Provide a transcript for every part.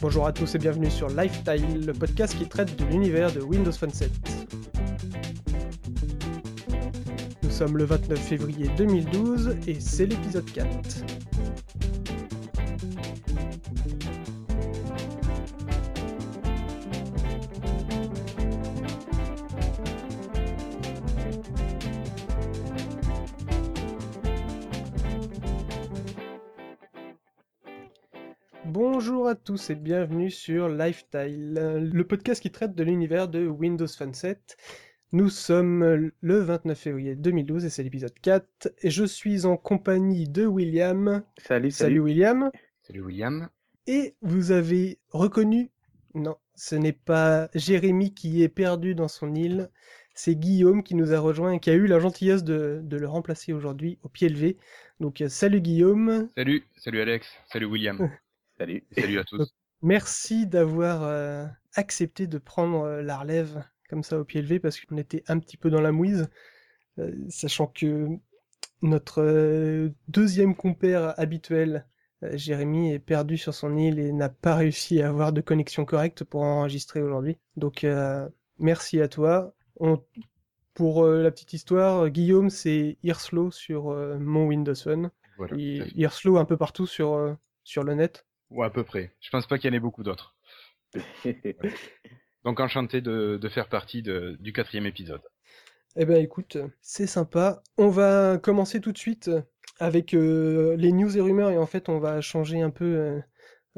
Bonjour à tous et bienvenue sur Lifestyle, le podcast qui traite de l'univers de Windows Phone 7. Nous sommes le 29 février 2012 et c'est l'épisode 4. Tous et bienvenue sur Lifestyle, le podcast qui traite de l'univers de Windows Phone 7. Nous sommes le 29 février 2012 et c'est l'épisode 4 et je suis en compagnie de William. Salut, Salut William. Salut William. Et vous avez reconnu, non, ce n'est pas Jérémy qui est perdu dans son île, c'est Guillaume qui nous a rejoint et qui a eu la gentillesse de, de le remplacer aujourd'hui au pied levé. Donc euh, salut Guillaume. Salut, salut Alex, salut William. Salut. À tous. Merci d'avoir euh, accepté de prendre euh, la relève comme ça au pied levé parce qu'on était un petit peu dans la mouise, euh, sachant que notre euh, deuxième compère habituel, euh, Jérémy, est perdu sur son île et n'a pas réussi à avoir de connexion correcte pour enregistrer aujourd'hui. Donc euh, merci à toi. On- Pour euh, la petite histoire, Guillaume c'est Earslow sur euh, mon Windows Phone. Voilà. Un peu partout sur, euh, sur le net. Ouais, à peu près. Je pense pas qu'il y en ait beaucoup d'autres. Donc enchanté de, de faire partie de- du quatrième épisode. Eh ben écoute, c'est sympa. On va commencer tout de suite avec euh, les news et rumeurs et en fait on va changer un peu euh,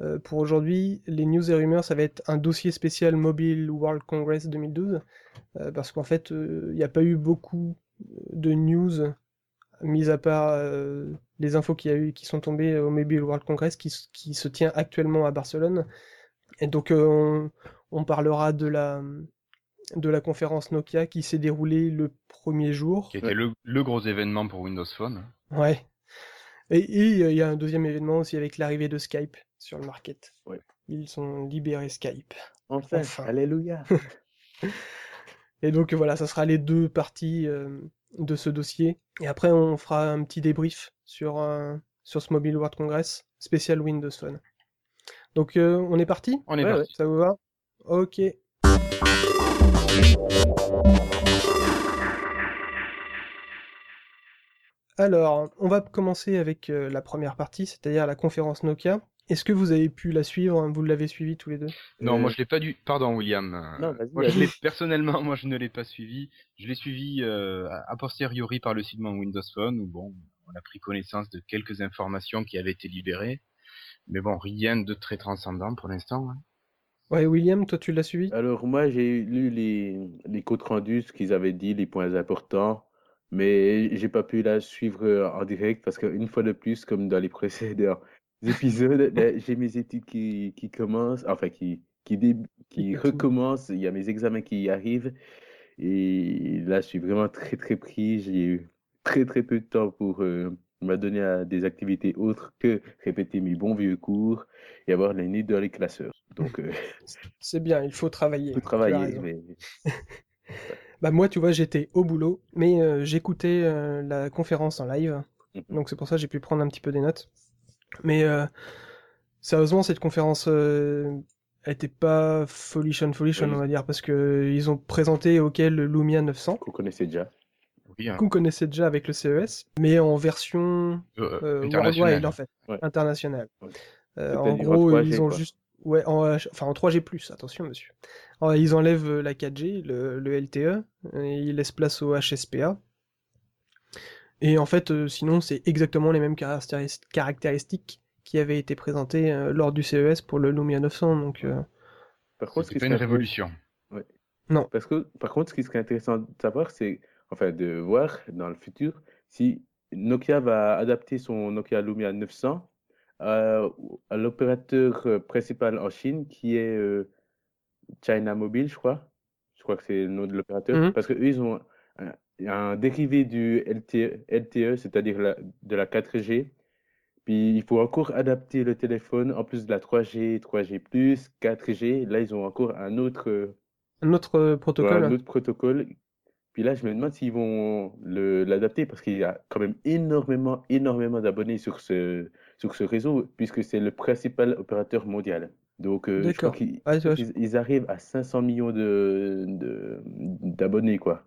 euh, pour aujourd'hui. Les news et rumeurs, ça va être un dossier spécial Mobile World Congress 2012 euh, parce qu'en fait euh, il n'y a pas eu beaucoup de news mis à part euh, les infos qu'il y a eu qui sont tombées au Mobile World Congress qui, se tient actuellement à Barcelone. Et donc euh, on, on parlera de la de la conférence Nokia qui s'est déroulée le premier jour. Qui était le, le gros événement pour Windows Phone. Ouais. Et euh, il y a un deuxième événement aussi avec l'arrivée de Skype sur le market. Ouais. Ils ont libéré Skype. Enfin, Enfin. alléluia. Et donc voilà, ça sera les deux parties euh, de ce dossier. Et après, on fera un petit débrief sur, euh, sur ce Mobile World Congress spécial Windows Phone. Donc euh, on est parti? On est Ouais, parti. Ça vous va? Ok. Alors, on va commencer avec euh, la première partie, c'est-à-dire la conférence Nokia. Est-ce que vous avez pu la suivre hein Vous l'avez suivie tous les deux? Non, Euh, moi je l'ai pas dû. Pardon, William. Euh, Non, vas-y, moi, je l'ai personnellement, moi je ne l'ai pas suivi. Je l'ai suivi euh, a posteriori par le site Mon Windows Phone où bon, on a pris connaissance de quelques informations qui avaient été libérées, mais bon, rien de très transcendant pour l'instant. hein. Ouais, William, toi tu l'as suivi? Alors, moi, j'ai lu les, les comptes rendus, ce qu'ils avaient dit, les points importants, mais j'ai pas pu la suivre euh, en direct parce qu'une fois de plus, comme dans les précédents épisodes, j'ai mes études qui, qui commencent, enfin, qui, qui, dé- qui recommencent, il y a mes examens qui arrivent, et là, je suis vraiment très, très pris. J'ai eu très, très peu de temps pour euh, m'adonner à des activités autres que répéter mes bons vieux cours et avoir les nez dans les classeurs. Donc, euh, C'est bien, il faut travailler. faut travailler, mais Bah moi, tu vois, j'étais au boulot, mais euh, j'écoutais euh, la conférence en live, Mhm. donc c'est pour ça que j'ai pu prendre un petit peu des notes. Mais euh, sérieusement, cette conférence, euh, elle était pas folichon folichon, Oui. on va dire, parce que ils ont présenté auquel le Lumia 900, qu'on connaissait déjà. Oui, hein. qu'on connaissait déjà avec le CES, mais en version Euh, euh, international. worldwide en fait, Ouais. internationale. Ouais. Euh, en gros, 3G, ils ont quoi. juste, ouais, en, enfin en 3G+, attention monsieur. Alors, ils enlèvent euh, la 4G, le, le LTE, et ils laissent place au HSPA. Et en fait, euh, sinon, c'est exactement les mêmes caractéris- caractéristiques qui avaient été présentées euh, lors du CES pour le Lumia 900. Donc, euh, Par contre, ce C'est pas une révolution. Parce que, par contre, ce qui serait intéressant de savoir, c'est, enfin, de voir dans le futur si Nokia va adapter son Nokia Lumia 900 à, à l'opérateur euh, principal en Chine, qui est euh, China Mobile, je crois. Je crois que c'est le nom de l'opérateur. Mhm. Parce que eux, ils ont un, un dérivé du LTE, LTE, c'est-à-dire la- de la 4G. Puis il faut encore adapter le téléphone, en plus de la 3G, 3G+, 4G. Là, ils ont encore un autre, un autre euh, Ouais, protocole. un autre protocole Puis là, je me demande s'ils vont l'adapter parce qu'il y a quand même énormément, énormément d'abonnés sur ce, sur ce réseau puisque c'est le principal opérateur mondial. Donc, euh, je crois qu'ils ils, arrivent à 500 millions de, d'abonnés, quoi.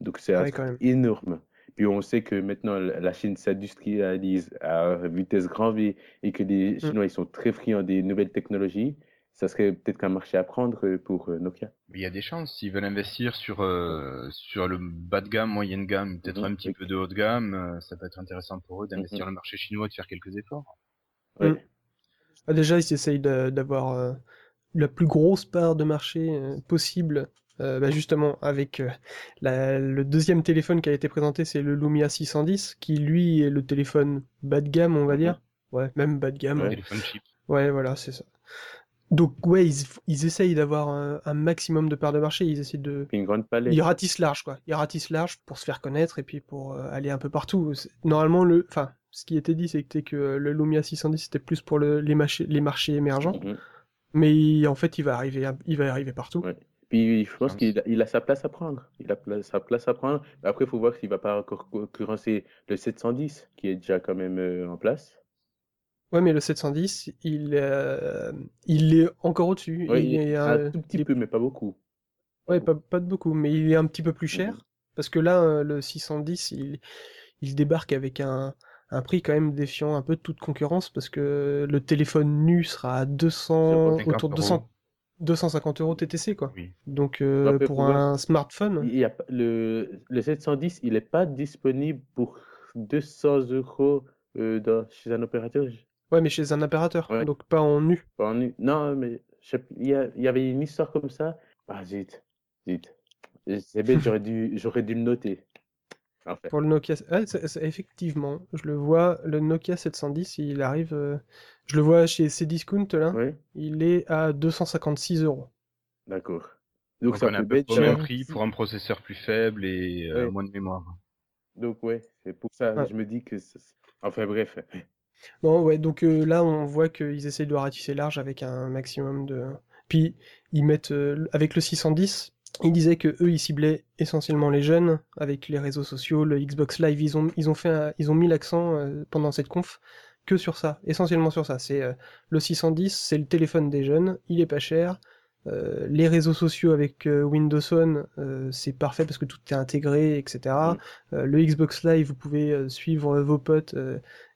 Donc, c'est ah énorme. Puis on sait que maintenant, la Chine s'industrialise à vitesse grand V et que les mm. Chinois, ils sont très friands des nouvelles technologies ça serait peut-être qu'un marché à prendre euh, pour euh, Nokia. Il y a des chances, s'ils veulent investir sur euh, sur le bas de gamme, moyenne gamme, peut-être mhm. un petit peu de haut de gamme, ça peut être intéressant pour eux d'investir dans mhm. le marché chinois, de faire quelques efforts. Ouais. Mm. Ah, déjà, ils essayent d'avoir la plus grosse part de marché possible. Bah, justement, avec le deuxième téléphone qui a été présenté, c'est le Lumia 610, qui lui est le téléphone bas de gamme, on va mhm. dire. Ouais, même bas de gamme. Ouais. Téléphone cheap. Ouais, voilà, c'est ça. Donc ouais, ils, essayent d'avoir un, maximum de parts de marché. Ils essaient de. Une grande palette. Ils ratissent large, quoi. Ils ratissent large pour se faire connaître et puis pour euh, aller un peu partout. Normalement, le, enfin, ce qui était dit, c'était que le Lumia 610 c'était plus pour le, les, marchés, les marchés émergents. Mhm. Mais en fait, il va arriver, il va arriver partout. Ouais. Puis je pense qu'il a, il a sa place à prendre. Il a sa place à prendre. Après, il faut voir s'il va pas concurrencer le 710 qui est déjà quand même euh, en place. Ouais, mais le 710, il, euh, il est encore au-dessus. il est un tout petit peu, mais pas beaucoup. Ouais, pas, pas, de beaucoup, mais il est un petit peu plus cher. Mhm. Parce que là, euh, le 610, il, il débarque avec un, un prix quand même défiant un peu de toute concurrence parce que le téléphone nu sera à 200, autour de 200, 250 euros TTC, quoi. Donc, euh, pour un smartphone. Il y a, le, le 710, il n'est pas disponible pour 200 euros dans, chez un opérateur. Ouais, mais chez un opérateur, donc pas en nu. Pas en nu. Non, mais il y, y, avait une histoire comme ça. Ah, zut, zut. C'est bête, j'aurais dû, j'aurais dû le noter. En fait. Pour le Nokia, effectivement, je le vois, le Nokia 710, il arrive, euh, je le vois chez Cdiscount là, il est à 256 euros. D'accord. Donc, c'est un peu même prix pour un processeur plus faible et euh, moins de mémoire. Donc ouais, c'est pour ça, je me dis que, enfin bref. Non, ouais, donc euh, là, on voit qu'ils essaient de ratisser large avec un maximum de. Puis, ils mettent. Euh, avec le 610, ils disaient que eux, ils ciblaient essentiellement les jeunes, avec les réseaux sociaux, le Xbox Live. Ils ont, ils ont, fait ils ont mis l'accent euh, pendant cette conf que sur ça, essentiellement sur ça. C'est le 610, c'est le téléphone des jeunes, il est pas cher. les réseaux sociaux avec Windows Phone, c'est parfait parce que tout est intégré, etc. Mmh. le Xbox Live, vous pouvez suivre vos potes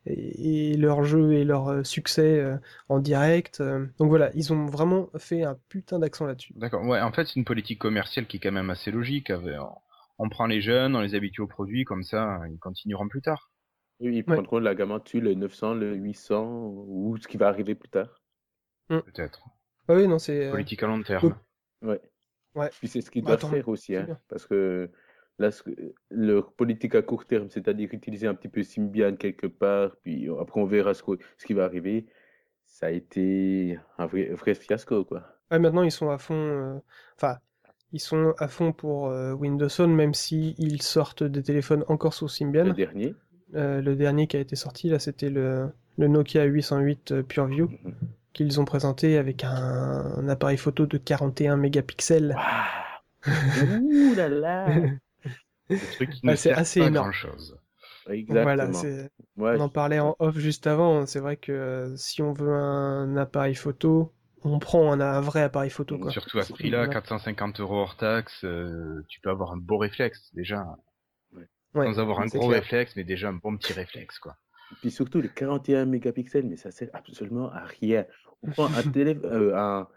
et, leur jeu et leur euh, succès euh, en direct. Euh. Donc voilà, ils ont vraiment fait un putain d'accent là-dessus. D'accord, ouais, en fait c'est une politique commerciale qui est quand même assez logique. On prend les jeunes, on les habitue aux produits, comme ça ils continueront plus tard. Oui, ils prendront la gamme dessus, le 900, le 800, ou ce qui va arriver plus tard. Mm. Peut-être. Ah oui, non, c'est. Politique à long terme. Ouais. Ouais. Puis c'est ce qu'ils doivent faire aussi, hein, parce que Là, leur politique à court terme, c'est-à-dire utiliser un petit peu Symbian quelque part, puis après on verra ce, ce qui va arriver, ça a été un vrai, vrai fiasco, quoi. Ouais, maintenant ils sont à fond, euh, enfin, ils sont à fond pour euh, Windows Phone, même si ils sortent des téléphones encore sous Symbian. Le dernier. Euh, le dernier qui a été sorti là, c'était le, le, Nokia 808 PureView mhm. qu'ils ont présenté avec un, appareil photo de 41 mégapixels. Ouh là là c'est assez énorme. chose. Voilà, on en parlait en off juste avant. C'est vrai que euh, si on veut un appareil photo, on prend un, vrai appareil photo. Quoi. Surtout à ce prix-là, 450 euros hors taxe, euh, tu peux avoir un beau réflexe déjà. Sans avoir un gros réflexe, mais déjà un bon petit réflexe. quoi. Et puis surtout les 41 mégapixels, mais ça sert absolument à rien. On prend un télé, euh, un,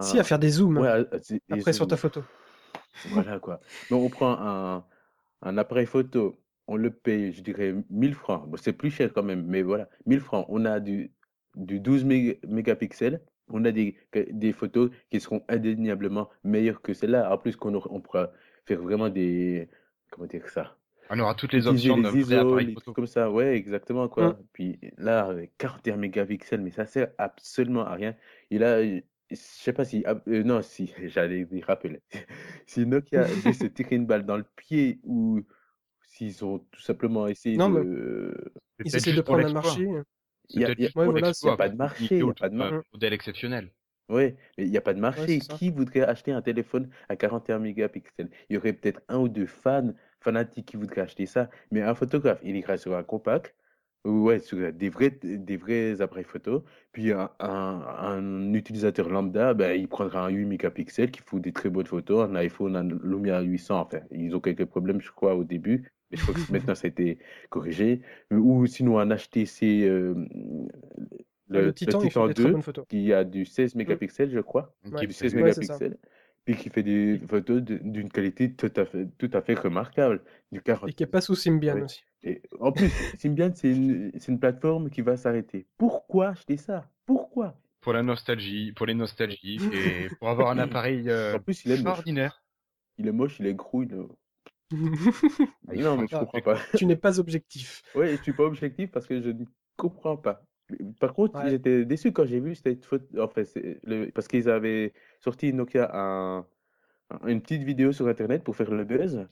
Si, à faire des zooms. après sur ta photo. Voilà quoi. Donc on prend un, un appareil photo, on le paye, je dirais, 1000 francs. Bon, c'est plus cher quand même, mais voilà, 1000 francs. On a du, du 12 mégapixels. On a des, des photos qui seront indéniablement meilleures que celles-là. En plus, qu'on on pourra faire vraiment des. Comment dire ça On aura toutes les options de ISO, photo. comme ça. Ouais, exactement. quoi. Mmh. Puis là, avec 41 mégapixels, mais ça sert absolument à rien. Et là, je sais pas si. Ah, euh, non, si, j'allais y rappeler. si Nokia a se tirer une balle dans le pied ou s'ils ont tout simplement essayé non, de. Ils essaient de prendre un marché. Il n'y a, pas de marché. Il y a pas de marché. modèle exceptionnel. Oui, mais il n'y a pas de Ouais, marché. Qui voudrait acheter un téléphone à 41 mégapixels? Il y aurait peut-être un ou deux fans fanatiques qui voudraient acheter ça, mais un photographe, il ira sur un compact, ou ouais, sur des vrais, des vrais appareils photo, puis un, un- un utilisateur lambda, ben, il prendra un 8 mégapixels qui fout des très bonnes photos, un iPhone, un Lumia 800, enfin, ils ont quelques problèmes, je crois, au début, mais je crois que maintenant ça a été corrigé, ou sinon un HTC, euh, Le, le, Titan, le il fait Titan des très 2, bonnes photos. qui a du 16 mégapixels, je crois, Ouais. il du fait 16 mieux. Ouais, c'est ça. mégapixels, puis qui fait des photos d'une qualité tout à fait, tout à fait remarquable, du 40. Et qui est pas sous Symbian Oui. aussi. Et en plus, Symbian, c'est une, c'est une plateforme qui va s'arrêter. Pourquoi acheter ça? Pourquoi? Pour la nostalgie, pour les nostalgiques et pour avoir un appareil euh, En plus, il est moche. extraordinaire. Il est moche, il est gros, il est... Non, mais je Ah. comprends pas. tu n'es pas objectif. Ouais, je suis pas objectif parce que je ne comprends pas. Par contre, Ouais. j'étais déçu quand j'ai vu cette photo. Enfin, c'est le... parce qu'ils avaient sorti Nokia un... un- une petite vidéo sur Internet pour faire le buzz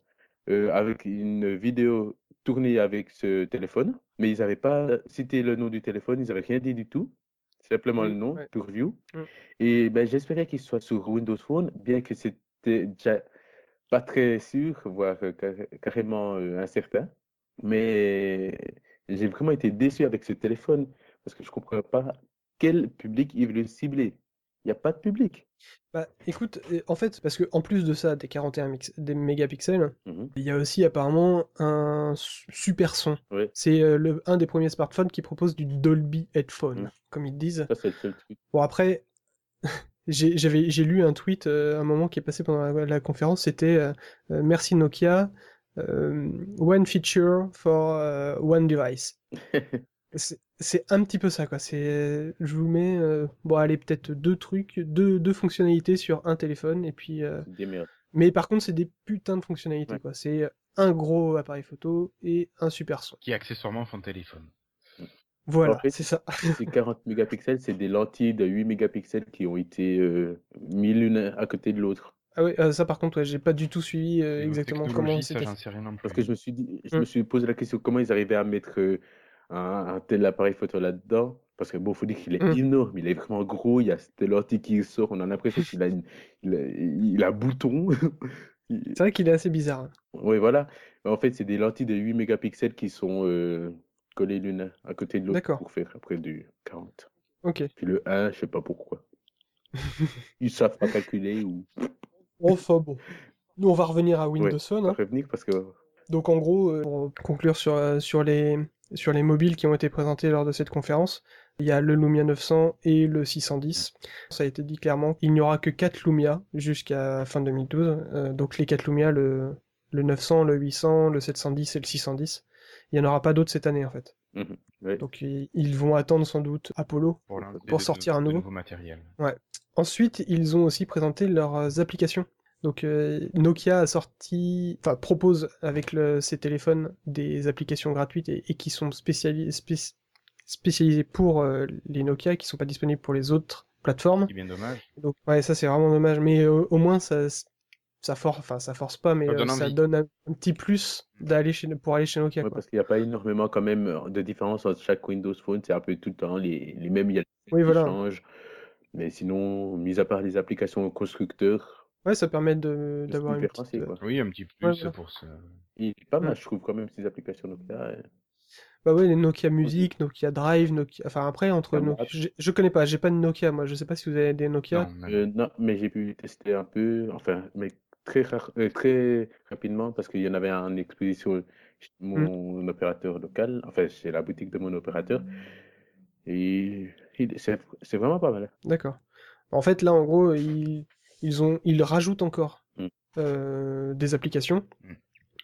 euh, avec une vidéo tournée avec ce téléphone, mais ils n'avaient pas cité le nom du téléphone, ils n'avaient rien dit du tout. Simplement Mm, le nom, ouais. Pureview. Mm. Et ben, j'espérais qu'il soit sur Windows Phone, bien que c'était déjà pas très sûr, voire euh, carré- carrément euh, incertain. Mais j'ai vraiment été déçu avec ce téléphone parce que je comprends pas quel public il veut cibler. Il n'y a pas de public. Bah, écoute, en fait, parce que en plus de ça, des 41 mix- des mégapixels, Mhm. il y a aussi apparemment un su- super son. Ouais. C'est euh, le, un des premiers smartphones qui propose du Dolby Headphone, Mm. comme ils disent. Ça, le seul truc. Bon, après, j'ai lu un tweet euh, un moment qui est passé pendant la, la conférence, c'était euh, Merci Nokia, euh, one feature for one device. C'est un petit peu ça, quoi. C'est, je vous mets, euh, bon, allez, peut-être deux trucs, deux, deux fonctionnalités sur un téléphone, et puis, euh, Des merdes. mais par contre, c'est des putains de fonctionnalités, Ouais. quoi. C'est un gros appareil photo et un super son. Qui accessoirement font téléphone. Voilà, En fait, c'est ça. Ces 40 mégapixels, c'est des lentilles de 8 mégapixels qui ont été euh, mis l'une à côté de l'autre. Ah oui, euh, ça par contre, ouais, j'ai pas du tout suivi euh, exactement comment c'était. Parce que je me suis dit, je Mm. me suis posé la question comment ils arrivaient à mettre euh, un, un tel appareil photo là-dedans. Parce que bon, faut dire qu'il est Mm. énorme, il est vraiment gros, il y a cette lentille qui sort, on a l'impression qu'il a, une- il a, il a un bouton. C'est vrai qu'il est assez bizarre. hein. Oui, voilà. En fait, c'est des lentilles de 8 mégapixels qui sont euh, collées l'une à côté de l'autre pour faire après du 40. Ok. Puis le 1, je sais pas pourquoi. Ils savent pas calculer ou Enfin bon. Nous, on va revenir à Windows Phone. pas hein. revenir parce que Donc en gros, euh, pour conclure sur, euh, sur, les, sur les mobiles qui ont été présentés lors de cette conférence, il y a le Lumia 900 et le 610. Ça a été dit clairement qu'il n'y aura que 4 Lumia jusqu'à fin 2012. Euh, donc les 4 Lumia, le, le 900, le 800, le 710 et le 610. Il n'y en aura pas d'autres cette année en fait. Mhm. Ouais. Donc ils, vont attendre sans doute Apollo. pour, sortir un de nouveau. nouveau matériel. Ensuite, ils ont aussi présenté leurs applications. Donc euh, Nokia a sorti, enfin propose avec le- ses téléphones des applications gratuites et, et qui sont spéciali- spéc- spécialisées pour euh, les Nokia, qui sont pas disponibles pour les autres plateformes. C'est bien dommage. Donc ouais, ça c'est vraiment dommage, mais euh, au moins ça, ça force, enfin ça force pas, mais Ça euh, donne ça envie. donne un, un petit plus d'aller chez pour aller chez Nokia. Ouais, quoi. parce qu'il n'y a pas énormément quand même de différence entre chaque Windows Phone, c'est un peu tout le temps les, les mêmes, il y a Oui, qui voilà. changent. Mais sinon, mis à part les applications constructeurs, Ouais, ça permet de d'avoir une petite, euh, quoi. Oui, un petit plus Ouais, voilà. pour ce. Il est pas mal, je trouve, quand même, ces applications Nokia. Bah ouais, les Nokia Music, Nokia Drive, Nokia. Enfin après entre Ah, Nokia, je, je connais pas, j'ai pas de Nokia moi. Je sais pas si vous avez des Nokia. Non, Euh, non, mais j'ai pu tester un peu, enfin, mais très, rare- euh, très rapidement, parce qu'il y en avait en exposition chez mon opérateur local, enfin, c'est la boutique de mon opérateur. Et il- c'est c'est vraiment pas mal. D'accord. En fait, là, en gros, ils, ils ont, ils rajoutent encore Mm. euh, des applications. Mm.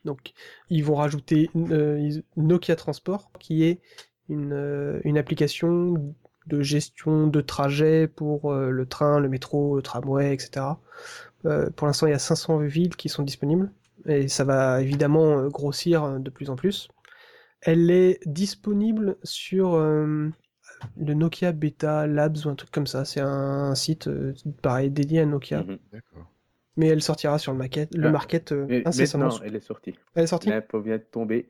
Donc, ils vont rajouter euh, Nokia Transport, qui est une, euh, une application de gestion de trajet pour euh, le train, le métro, le tramway, etc. Pour l'instant, il y a 500 villes qui sont disponibles, et ça va évidemment grossir de plus en plus. Elle est disponible sur le Nokia Beta Labs ou un truc comme ça. C'est un site euh, pareil dédié à Nokia, Mhm. Mais elle sortira sur le market, le Ah, market euh, Mais incessamment. maintenant, elle est sortie. Elle est sortie L'info vient de tomber.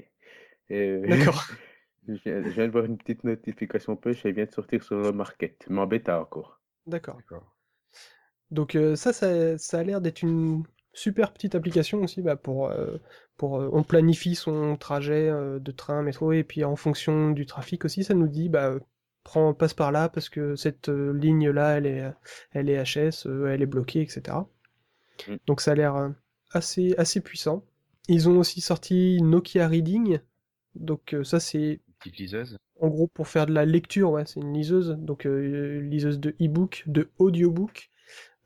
Euh, D'accord. je viens je viens de voir une petite notification push, elle vient de sortir sur le market. M'embête encore. D'accord. Donc ça, ça, ça a l'air d'être une super petite application aussi bah, pour, pour on planifie son trajet de train, métro et puis en fonction du trafic aussi, ça nous dit bah prends passe par là parce que cette ligne là elle est elle est HS, elle est bloquée, etc. Mm. Donc ça a l'air assez assez puissant. Ils ont aussi sorti Nokia Reading, donc ça c'est petite liseuse. En gros pour faire de la lecture, ouais, c'est une liseuse, donc liseuse de e-book, de audiobook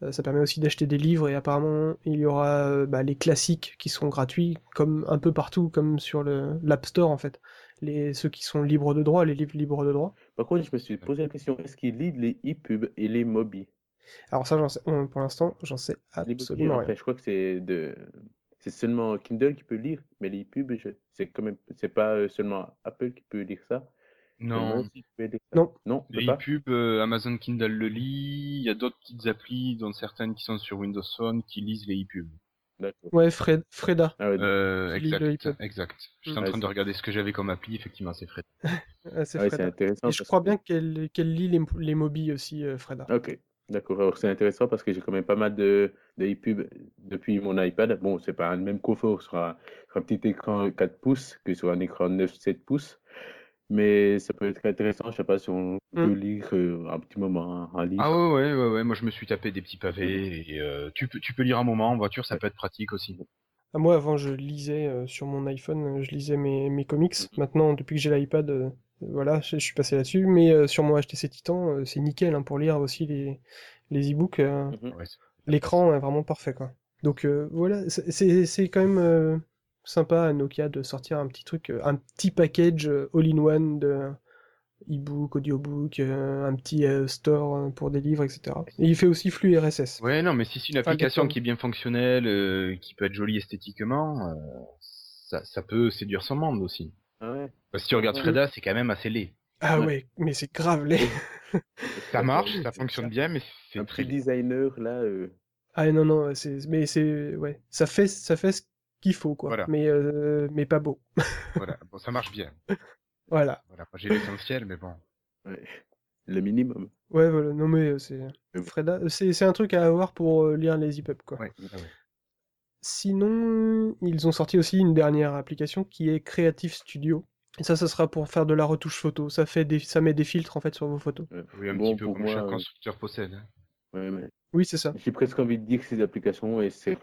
euh, ça permet aussi d'acheter des livres et apparemment il y aura euh, bah, les classiques qui seront gratuits, comme un peu partout, comme sur l'App Store en fait. Les, ceux qui sont libres de droit, les livres libres de droit. Par contre, je me suis posé la question, est-ce qu'ils lisent les e-pubs et les Mobi Alors ça, sais, pour l'instant, j'en sais absolument rien. je crois que c'est de... C'est seulement Kindle qui peut lire, mais les e-pubs, c'est quand même, c'est pas euh, seulement Apple qui peut lire ça. Non. Non. Non. Les pubs euh, Amazon Kindle le lit. Il y a d'autres petites applis, dont certaines qui sont sur Windows Phone, qui lisent les e-pubs. Ouais, Fred, Freda. Ah euh, exact, exact. Je suis en train de regarder ce que j'avais comme appli, effectivement, c'est Freda. c'est intéressant. Et je crois bien qu'elle lit les, les mobiles aussi, euh, Freda. Ok, d'accord. Alors c'est intéressant parce que j'ai quand même pas mal de, de e-pubs depuis mon iPad. Bon, c'est pas le même confort sur un, sur un petit écran 4 pouces que sur un écran 9-7 pouces. Mais ça peut être intéressant, je sais pas si on peut mmh. lire euh, un petit moment un livre. Ah ouais, ouais, ouais, moi je me suis tapé des petits pavés et euh, tu, peux, tu peux lire un moment en voiture, ça peut être pratique aussi. Ah, moi avant je lisais euh, sur mon iPhone, je lisais mes, mes comics. Mmh. Maintenant, depuis que j'ai l'iPad, voilà, je, suis passé là-dessus. Mais sur mon HTC Titan, c'est nickel hein, pour lire aussi les, les e-books. Mmh l'écran est vraiment parfait quoi. Donc voilà, c'est quand même sympa à Nokia de sortir un petit truc, euh, un petit package euh, all-in-one de e-book, audiobook, euh, un petit store pour des livres, etc. Et il fait aussi flux RSS. Ouais, non, mais si c'est une application qui est bien fonctionnelle, qui peut être jolie esthétiquement, ça, ça, peut séduire son monde aussi. Ah ouais. Parce que si tu regardes Freda, c'est quand même assez laid. Ah ouais, mais c'est grave laid. ça marche, ça fonctionne bien, mais c'est un très designer là. Ah non non, c'est mais c'est ouais, ça fait ça fait ce qu'il faut, quoi. Mais, euh, mais pas beau. voilà, bon, ça marche bien. Voilà. Voilà, j'ai l'essentiel, mais bon. Le minimum. Ouais, voilà, non mais euh, c'est. Freda, c'est un truc à avoir pour euh, lire les EPUB, quoi. Ouais, Sinon, ils ont sorti aussi une dernière application qui est Creative Studio. Et ça, ça sera pour faire de la retouche photo. Ça, fait des... ça met des filtres en fait sur vos photos. Oui, un petit peu comme chaque constructeur possède. Hein. Ouais, mais... Oui, c'est ça. J'ai presque envie de dire que ces applications, et c'est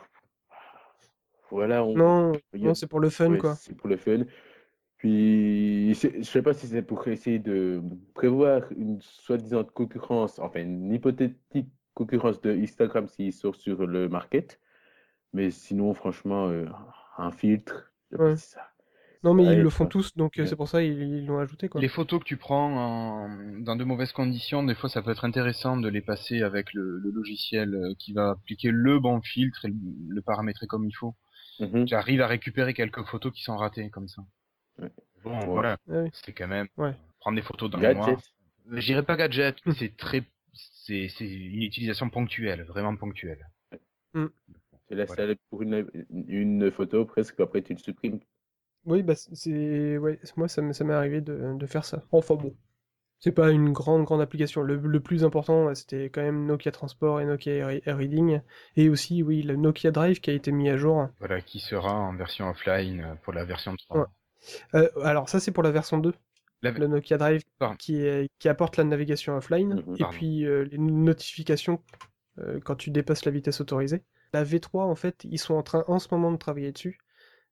voilà, Non, non c'est pour le fun, quoi. C'est pour le fun. Puis, je sais pas si c'est pour essayer de prévoir une soi-disant concurrence, enfin une hypothétique concurrence de Instagram s'il sort sur le market. Mais sinon, franchement, euh, un filtre, ça. Non, mais ils le font tous, donc euh, c'est pour ça ils l'ont ajouté. Quoi. Les photos que tu prends dans de mauvaises conditions, des fois ça peut être intéressant de les passer avec le, logiciel euh, qui va appliquer le bon filtre et le paramétrer comme il faut. Mmh J'arrive à récupérer quelques photos qui sont ratées comme ça. Bon, voilà. Ah c'est quand même prendre des photos dans le noir. J'irai pas gadget, mais c'est très, c'est, c'est une utilisation ponctuelle, vraiment ponctuelle. Mmh. C'est la salle pour une, une photo presque, après tu le supprimes. Oui, bah c'est, ouais, moi ça m'est arrivé de, de faire ça. Enfin bon, c'est pas une grande grande application. Le, plus important, c'était quand même Nokia Transport et Nokia Reading, et aussi oui le Nokia Drive qui a été mis à jour. Voilà, qui sera en version offline euh, pour la version 3. Euh, alors ça c'est pour la version 2. Le Nokia Drive qui, qui apporte la navigation offline et puis euh, les notifications quand tu dépasses la vitesse autorisée. La V3 en fait ils sont en train en ce moment de travailler dessus.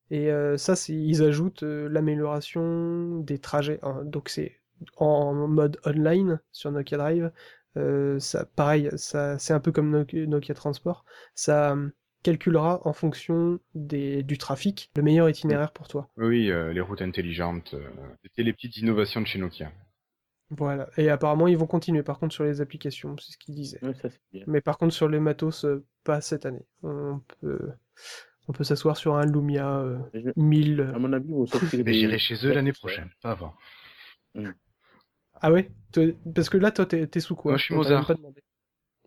Et ça, ils ajoutent l'amélioration des trajets. Hein. Donc c'est en mode online sur Nokia Drive. Euh, ça, pareil, ça, c'est un peu comme Nokia, Transport. Ça euh, calculera en fonction des, du trafic le meilleur itinéraire pour toi. Oui, euh, les routes intelligentes. C'était les petites innovations de chez Nokia. Voilà. Et apparemment, ils vont continuer par contre sur les applications, c'est ce qu'ils disaient. Mais par contre, sur les matos, pas cette année. On peut, on peut s'asseoir sur un Lumia 1000. À mon avis, J'irai chez eux l'année prochaine, pas avant. Mm. Ah ouais? Parce que là, toi, t'es sous quoi? Moi, je suis Mozart.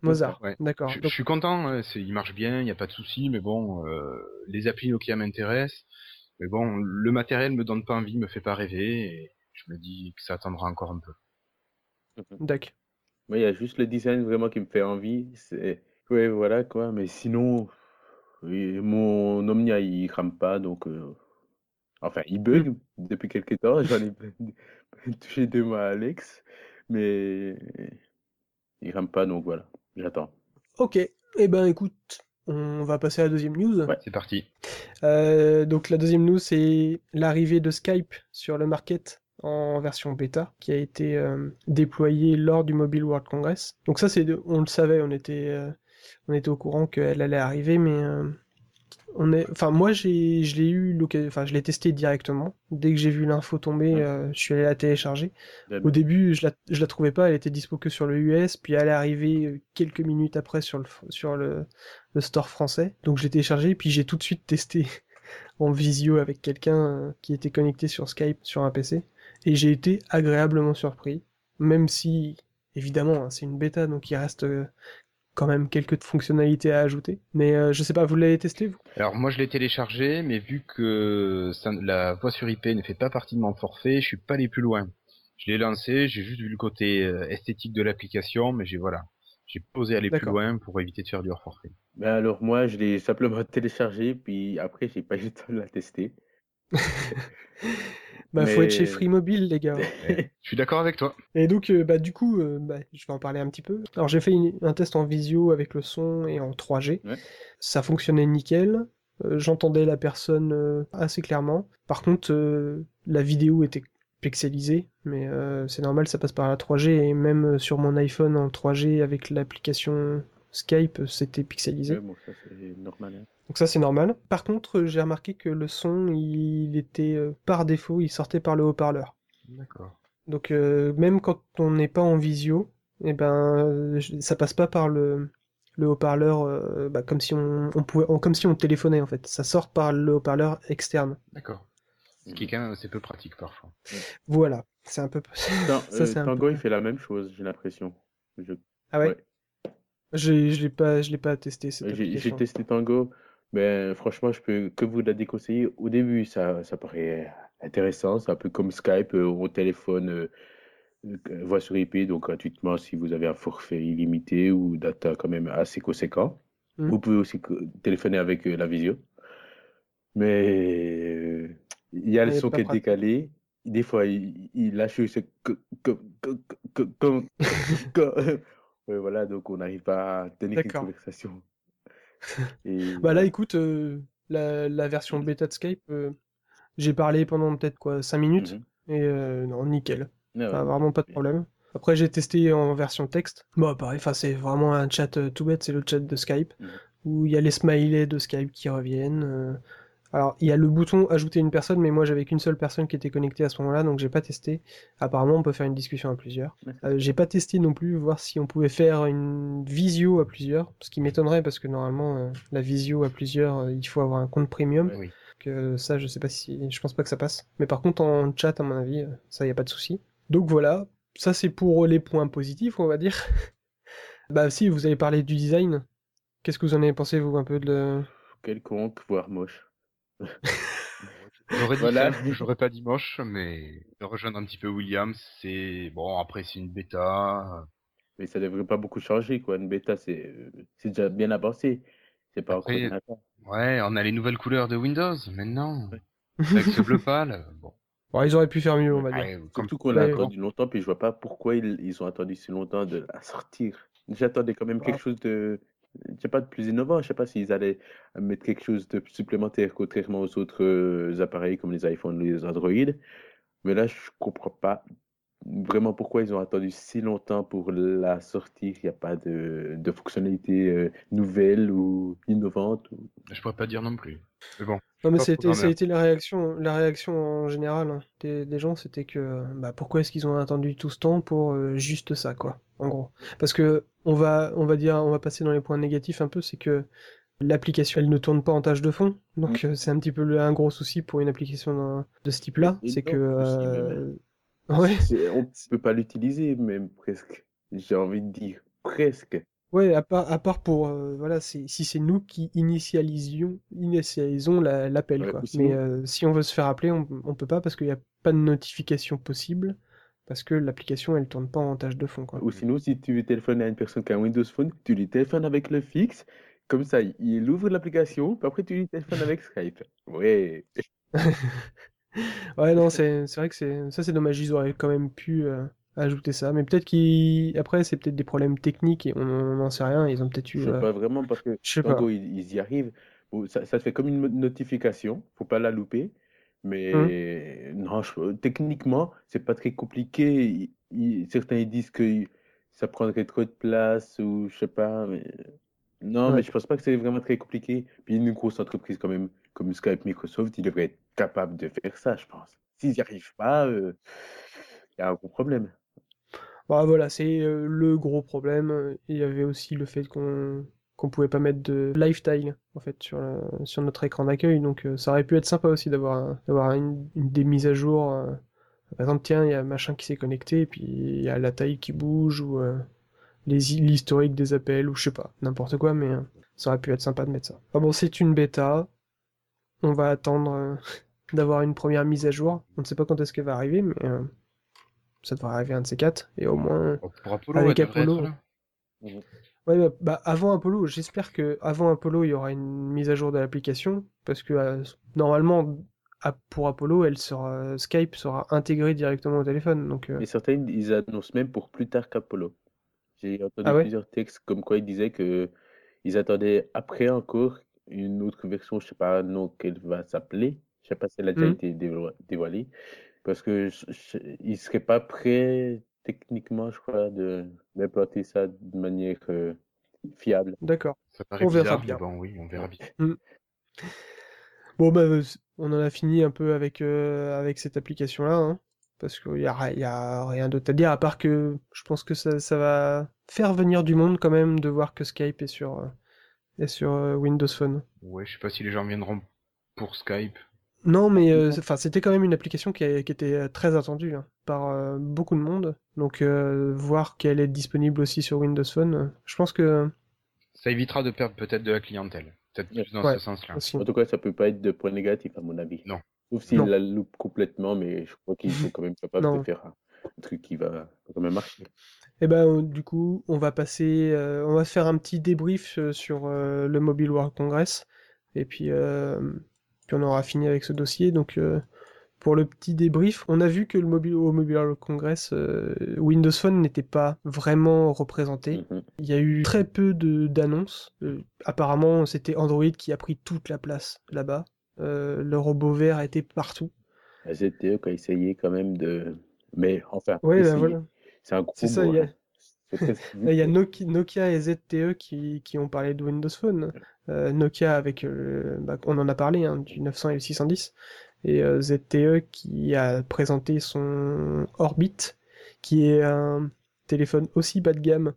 Mozart, d'accord. Je, suis content, il marche bien, il n'y a pas de souci, mais bon, euh, les applis Nokia m'intéressent. Mais bon, le matériel me donne pas envie, me fait pas rêver, et je me dis que ça attendra encore un peu. D'accord. Moi, il y a juste le design vraiment qui me fait envie. C'est Ouais, voilà quoi. Mais sinon, mon Omnia il crame pas, donc euh, enfin il bug mm. depuis quelques temps. J'en ai touché deux mois à Alex, mais il crame pas, donc voilà, j'attends. Ok, et eh ben écoute, on va passer à la deuxième news. Ouais, c'est parti. Euh, donc la deuxième news, c'est l'arrivée de Skype sur le market en version bêta qui a été euh, déployée lors du Mobile World Congress. Donc ça, c'est, on le savait, on était, euh, on était au courant qu'elle allait arriver, mais on est, enfin moi j'ai, je l'ai eu, enfin je l'ai testé directement. Dès que j'ai vu l'info tomber, euh, je suis allé la télécharger. Au début, je la, je la trouvais pas, elle était dispo que sur le US, puis elle est arrivée euh, quelques minutes après sur le, sur le, le store français. Donc je l'ai téléchargé, puis j'ai tout de suite testé en visio avec quelqu'un euh, qui était connecté sur Skype sur un PC, et j'ai été agréablement surpris, même si évidemment hein, c'est une bêta, donc il reste quand même quelques fonctionnalités à ajouter. Mais euh, je sais pas, vous l'avez testé vous? Alors moi je l'ai téléchargé, mais vu que la voix sur IP ne fait pas partie de mon forfait, je suis pas allé plus loin. Je l'ai lancé, j'ai juste vu le côté euh, esthétique de l'application, mais j'ai voilà, j'ai posé aller plus loin pour éviter de faire du hors forfait. Ben alors moi je l'ai simplement téléchargé, puis après j'ai pas eu le temps de la tester. Bah, faut être chez Free Mobile, les gars. je suis d'accord avec toi. Et donc, euh, bah, du coup, euh, bah, je vais en parler un petit peu. Alors, j'ai fait un test en visio avec le son et en 3G. Ça fonctionnait nickel. Euh, j'entendais la personne assez clairement. Par contre, la vidéo était pixelisée, mais c'est normal, ça passe par la 3G. Et même sur mon iPhone en 3G avec l'application Skype, c'était pixelisé. bon, ça c'est normal. Hein. Donc ça c'est normal. Par contre, j'ai remarqué que le son, il était euh, par défaut, il sortait par le haut-parleur. D'accord. Donc euh, même quand on n'est pas en visio, eh ben ça passe pas par le, le haut-parleur euh, bah, comme si on, pouvait comme si on téléphonait en fait. Ça sort par le haut-parleur externe. D'accord. Ce qui est quand même assez peu pratique parfois. Voilà, c'est un peu. ça, Tango il fait la même chose, j'ai l'impression. Ah ouais. Je l'ai pas, je l'ai pas testé. J'ai testé Tango. Ben, franchement, je peux que vous la déconseiller. Au début, ça, ça paraît intéressant. C'est un peu comme Skype euh, au téléphone, euh, euh, voix sur IP, donc gratuitement si vous avez un forfait illimité ou data quand même assez conséquent. Hmm. Vous pouvez aussi téléphoner avec la visio. Mais il y a le son qui est décalé. Des fois, il, lâche ce comme. voilà, donc on n'arrive pas à tenir une conversation. Bah là, écoute, euh, la, la, version bêta de Skype, euh, j'ai parlé pendant peut-être quoi 5 minutes mhm. et euh, non, nickel. Ah vraiment pas de problème. Après, j'ai testé en version texte. Bon, pareil, c'est vraiment un chat tout bête, c'est le chat de Skype, mhm. où il y a les smileys de Skype qui reviennent. Alors, il y a le bouton ajouter une personne, mais moi j'avais qu'une seule personne qui était connectée à ce moment-là, donc j'ai pas testé. Apparemment, on peut faire une discussion à plusieurs. Euh, j'ai pas testé non plus, voir si on pouvait faire une visio à plusieurs, ce qui m'étonnerait parce que normalement, euh, la visio à plusieurs, euh, il faut avoir un compte premium. Que ça, je sais pas si, je pense pas que ça passe. Mais par contre, en chat, à mon avis, ça y a pas de souci. Donc voilà, ça c'est pour les points positifs, on va dire. bah si, vous avez parlé du design. Qu'est-ce que vous en avez pensé vous un peu de quelconque, voire moche. J'aurais voilà. j'aurais pas dit moche, mais de rejoindre un petit peu Williams, c'est bon. Après, c'est une bêta. Mais ça devrait pas beaucoup changer, quoi. Une bêta, c'est c'est déjà bien avancé. C'est pas après, encore Ouais, on a les nouvelles couleurs de Windows maintenant. Avec ce bleu pâle, bon. Bon, ils auraient pu faire mieux, on va dire. Surtout qu'on l'a attendu longtemps, puis je vois pas pourquoi ils, ils ont attendu si longtemps de la sortir. J'attendais quand même quelque chose de je sais pas de plus innovant. Je sais pas s'ils allaient mettre quelque chose de supplémentaire contrairement aux autres euh, appareils comme les iPhones ou les Android. Mais là, je comprends pas vraiment pourquoi ils ont attendu si longtemps pour la sortir. Il n'y a pas de, de fonctionnalité euh, nouvelle ou innovante. Ou... Je pourrais pas dire non plus. Mais bon. Non, mais c'était, ça a été la réaction, la réaction en général hein, des, gens, c'était que bah, pourquoi est-ce qu'ils ont attendu tout ce temps pour euh, juste ça, quoi, en gros. Parce que on va, on va dire, on va passer dans les points négatifs un peu, c'est que l'application elle ne tourne pas en tâche de fond, donc mm. euh, c'est un petit peu un gros souci pour une application de ce type-là, c'est que euh... ouais. on peut pas l'utiliser même presque, j'ai envie de dire presque. Ouais, à part, à part pour euh, voilà, si c'est nous qui initialisions, initialisons l'appel quoi. Mais euh, si on veut se faire appeler, on, on peut pas parce qu'il n'y a pas de notification possible. parce que l'application elle tourne pas en tâche de fond quoi. Ou sinon, si tu téléphones à une personne qui a un Windows Phone, tu lui téléphones avec le fixe, comme ça, il ouvre l'application, puis après tu lui téléphones avec Skype. Ouais. ouais, non, c'est vrai que c'est ça c'est dommage, ils auraient quand même pu euh, ajouter ça, mais peut-être qu'après c'est peut-être des problèmes techniques et on n'en sait rien, ils ont peut-être eu. Je sais euh, pas vraiment parce que Je sais pas. ils, ils y arrivent. Ça, ça te fait comme une notification, faut pas la louper. Mais non, je- techniquement, c'est pas très compliqué. Certains ils disent que ça prendrait trop de place ou je sais pas. Mais... Non, mais je pense pas que c'est vraiment très compliqué. Puis une grosse entreprise quand même comme Skype, Microsoft, ils devraient être capables de faire ça, je pense. S'ils n'y arrivent pas, il y a un gros problème. Bah, voilà, c'est euh, le gros problème. Il y avait aussi le fait qu'on qu'on pouvait pas mettre de lifestyle en fait sur notre écran d'accueil, donc euh, ça aurait pu être sympa aussi d'avoir d'avoir une, des mises à jour. euh, par exemple, tiens, il y a machin qui s'est connecté, et puis il y a la taille qui bouge ou les l'historique des appels ou je sais pas, n'importe quoi, mais ça aurait pu être sympa de mettre ça. Enfin bon, c'est une bêta. On va attendre d'avoir une première mise à jour. On ne sait pas quand est-ce qu'elle va arriver, mais ça devrait arriver un de ces quatre, et au moins. Bon, Pour Apollo, Avec Apollo. Ouais, bah, bah, avant Apollo, j'espère que avant Apollo, il y aura une mise à jour de l'application, parce que euh, normalement, à- pour Apollo, elle sera, Skype sera intégré directement au téléphone. Donc, euh, Et certains, ils annoncent même pour plus tard qu'Apollo. J'ai entendu Ah ouais? plusieurs textes comme quoi ils disaient que ils attendaient après encore une autre version, je sais pas non qu'elle va s'appeler. Je sais pas si elle a déjà Mhm. été dévo- dévoilée. Parce que je- je- ils seraient pas prêts techniquement, je crois, de d'implanter ça de manière euh, fiable. d'accord. Ça paraît On verra bien. mais bon, oui, on verra bien. Bon, bah, euh, on en a fini un peu avec, euh, avec cette application-là, hein, parce qu'il y a, y a rien d'autre à dire, à part que je pense que ça, ça va faire venir du monde quand même de voir que Skype est sur, euh, est sur euh, Windows Phone. Ouais, je sais pas si les gens viendront pour Skype. Non, mais euh, c'était quand même une application qui, a- qui était euh, très attendue hein, par euh, beaucoup de monde. Donc, euh, voir qu'elle est disponible aussi sur Windows Phone, je pense que Ça évitera de perdre peut-être de la clientèle. Peut-être plus dans Ouais. ce sens-là. En tout cas, ça peut pas être de point négatif à mon avis. Non. Sauf s'ils Non. la loupent complètement, mais je crois qu'ils sont quand même capables Non. de faire un, un truc qui va quand même marcher. Et ben, euh, du coup, on va passer, euh, on va se faire un petit débrief sur euh, le Mobile World Congress, et puis, euh, puis on aura fini avec ce dossier. Donc, euh, pour le petit débrief, on a vu que le mobile, au Mobile World Congress, euh, Windows Phone n'était pas vraiment représenté. Mhm. Il y a eu très peu d'annonces. Euh, apparemment, c'était Android qui a pris toute la place là-bas. Euh, le robot vert était partout. La ZTE qui a essayé quand même de. Mais enfin, Ouais, bah essayer. voilà. c'est un gros C'est ça, mot, il y a- Il y a. Nokia, Nokia et ZTE qui, qui ont parlé de Windows Phone. Euh, Nokia avec, euh, bah, on en a parlé, hein, du 900 et le 610. Et euh, ZTE qui a présenté son Orbit, qui est un téléphone aussi bas de gamme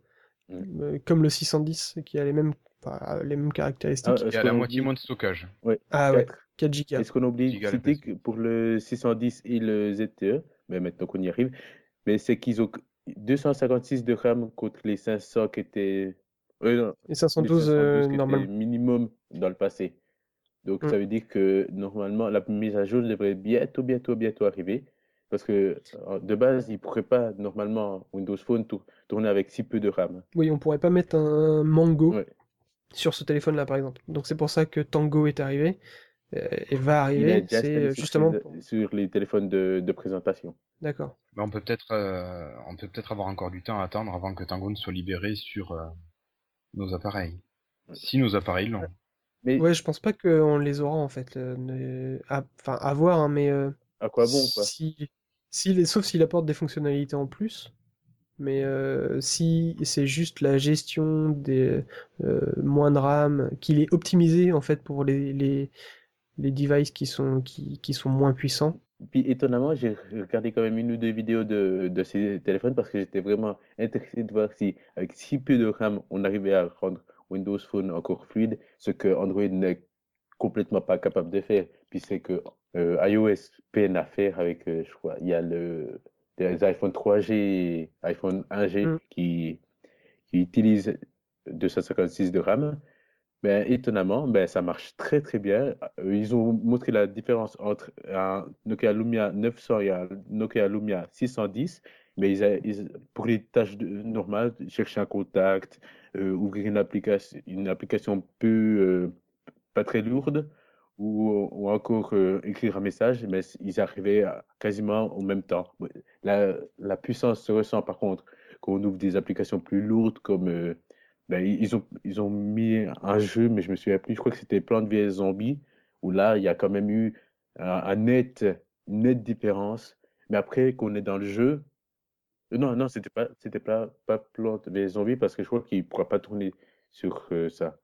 Mm. euh, comme le 610, qui a les mêmes, les mêmes caractéristiques. Ah, Il y a la moitié moins de stockage. Ah ouais, quatre. 4 Go. Est-ce qu'on oublie de citer que pour le 610 et le ZTE, mais maintenant qu'on y arrive, mais c'est qu'ils ont 256 de RAM contre les 500 qui étaient. euh, non, Et les 512 512 euh, normalement. minimum dans le passé. Donc Mm. ça veut dire que normalement la mise à jour devrait bientôt, bientôt, bientôt arriver. Parce que euh, de base, ils ne pourraient pas normalement Windows Phone tour- tourner avec si peu de RAM. Oui, on pourrait pas mettre un Mango Ouais. sur ce téléphone-là, par exemple. Donc c'est pour ça que Tango est arrivé euh, et va Il arriver. C'est euh, sur, justement. sur les téléphones de, de présentation. D'accord. Mais on peut peut-être euh, on peut peut-être avoir encore du temps à attendre avant que Tango ne soit libéré sur euh, nos appareils. Si nos appareils l'ont. Mais Ouais, je pense pas qu'on les aura en fait. euh, ne- à- Enfin, à voir, hein, mais euh, à quoi bon, quoi? si, si les- sauf s'il apporte des fonctionnalités en plus. Mais euh, si c'est juste la gestion des euh, moins de RAM, qu'il est optimisé en fait pour les, les, les devices qui sont, qui, qui sont moins puissants. Puis étonnamment, j'ai regardé quand même une ou deux vidéos de, de ces téléphones parce que j'étais vraiment intéressé de voir si, avec si peu de RAM, on arrivait à rendre Windows Phone encore fluide, ce que Android n'est complètement pas capable de faire. Puis c'est que euh, iOS peine à faire avec, euh, je crois, il y a le, des iPhone 3G et iPhone 1G Mm. qui, qui utilisent 256 de RAM. Ben, étonnamment, ben, ça marche très très bien. Euh, Ils ont montré la différence entre un Nokia Lumia 900 et un Nokia Lumia 610, mais ils, ils- pour les tâches normales, chercher un contact, euh, ouvrir une application, une application peu, euh, pas très lourde, ou, encore écrire un message, mais ils arrivaient quasiment au même temps. La, la puissance se ressent par contre quand on ouvre des applications plus lourdes comme ben, ils ont, ils ont mis un jeu, mais je me souviens plus, je crois que c'était Plants vs Zombies, où là, il y a quand même eu un, un net, une nette différence. Mais après, qu'on est dans le jeu, euh, non, non, c'était pas, c'était pas, pas Plants vs Zombies, parce que je crois qu'il ne pourra pas tourner sur euh, ça.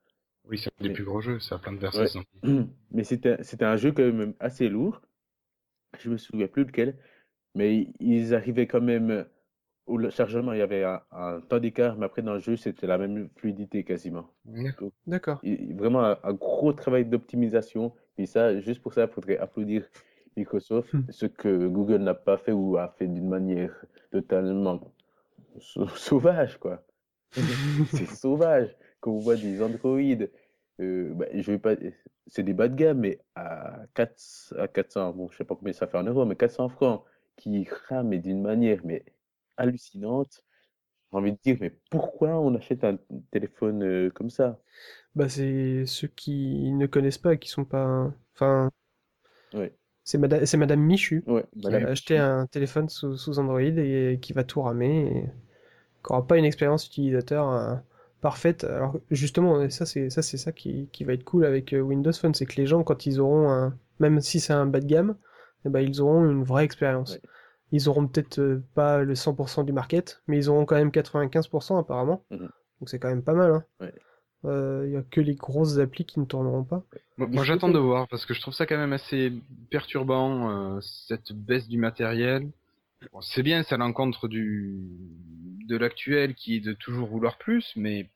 Oui, c'est un des plus gros jeux, ça a plein de Ouais. versions. Mais c'était, c'était un jeu quand même assez lourd. Je me souviens plus lequel, mais ils arrivaient quand même au le chargement, il y avait un, un temps d'écart, mais après dans le jeu, c'était la même fluidité quasiment. D'accord. Vraiment un, un gros travail d'optimisation. Et ça, juste pour ça, il faudrait applaudir Microsoft, Hmm. ce que Google n'a pas fait ou a fait d'une manière totalement sau- sauvage, quoi. C'est sauvage. Quand on voit des Android, euh, bah, je vais pas, c'est des bas de gamme, mais à 4, à 400, bon, je sais pas combien ça fait en euros, mais 400 francs, qui rament d'une manière mais hallucinante. J'ai envie de dire, mais pourquoi on achète un téléphone euh, comme ça? Bah, c'est ceux qui ne connaissent pas, qui sont pas. Enfin, Ouais, c'est Madame, c'est Madame Michu ouais, qui madame. a acheté un téléphone sous, sous Android et qui va tout ramer et qui aura pas une expérience utilisateur euh, parfaite. Alors justement, ça c'est ça c'est ça qui, qui va être cool avec Windows Phone, c'est que les gens quand ils auront un, même si c'est un bas de gamme, eh ben, ils auront une vraie expérience. Ouais. Ils auront peut-être euh, pas le 100% du market, mais ils auront quand même 95% apparemment. Mhm. Donc c'est quand même pas mal. Hein. Ouais. Il y a que les grosses applis qui ne tourneront pas. Moi, j'attends de voir parce que je trouve ça quand même assez perturbant euh, cette baisse du matériel. Bon, c'est bien, c'est à l'encontre du de l'actuel qui est de toujours vouloir plus, mais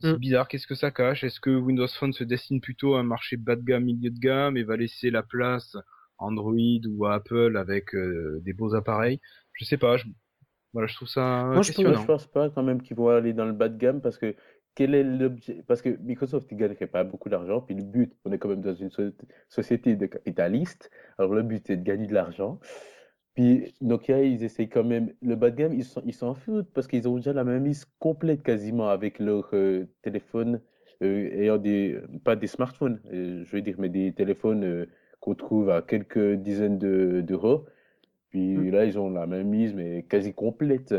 c'est Mm. bizarre. Qu'est-ce que ça cache? Est-ce que Windows Phone se destine plutôt à un marché bas de gamme, milieu de gamme et va laisser la place Android ou Apple avec euh, des beaux appareils Je sais pas. Je... Voilà, je trouve ça Moi, je je pense pas quand même qu'ils vont aller dans le bas de gamme parce que quel est l'objet? Parce que Microsoft, ils gagnerait pas beaucoup d'argent. Puis le but, on est quand même dans une so- société de capitalistes. Alors le but, c'est de gagner de l'argent. Puis Nokia, ils essayent quand même. Le bas de gamme, ils s'en ils s'en foutent parce qu'ils ont déjà la même mise complète quasiment avec leur euh, téléphone euh, ayant des. Pas des smartphones, euh, je veux dire, mais des téléphones euh, qu'on trouve à quelques dizaines de- d'euros. Puis Mm. là, ils ont la même mise, mais quasi complète.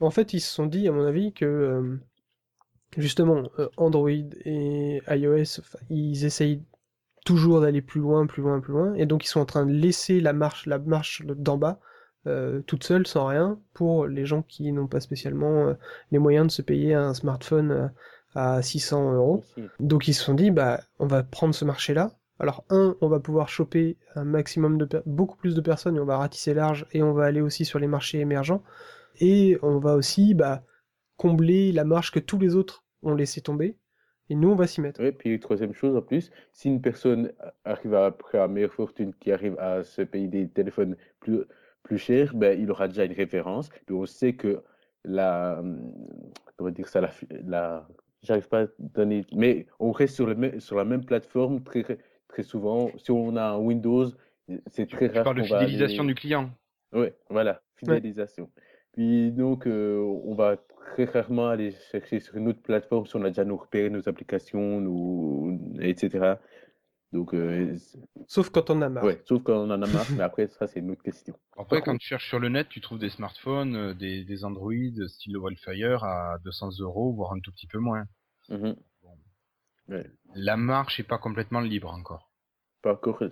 En fait, ils se sont dit, à mon avis, que euh, justement, euh, Android et iOS, ils essayent toujours d'aller plus loin, plus loin, plus loin, et donc ils sont en train de laisser la marche, la marche d'en bas euh, toute seule, sans rien, pour les gens qui n'ont pas spécialement euh, les moyens de se payer un smartphone euh, à 600 euros. Donc ils se sont dit, bah, on va prendre ce marché-là. Alors, un, on va pouvoir choper un maximum de beaucoup plus de personnes et on va ratisser large et on va aller aussi sur les marchés émergents. Et on va aussi bah, combler la marge que tous les autres ont laissé tomber. Et nous, on va s'y mettre. Oui, puis troisième chose en plus, si une personne arrive à, après meilleure fortune, qui arrive à se payer des téléphones plus, plus chers, ben, il aura déjà une référence. On sait que la, comment dire ça, la, j'arrive pas à donner, mais on reste sur, sur la même plateforme très, très souvent. Si on a un Windows, c'est Tu, très tu rare parles de fidélisation aller- du client. Oui, voilà, fidélisation. Puis donc, euh, on va très rarement aller chercher sur une autre plateforme si on a déjà nos repères, nos applications, nos... etc. Donc, euh, Sauf quand on a marre. ouais, sauf quand on en a marre, mais après, ça, c'est une autre question. Après, Par quand tu cherches sur le net, tu trouves des smartphones, euh, des, des Android style Wildfire à 200 euros, voire un tout petit peu moins. Mhm. Ouais, La marche est pas complètement libre encore. pas encore.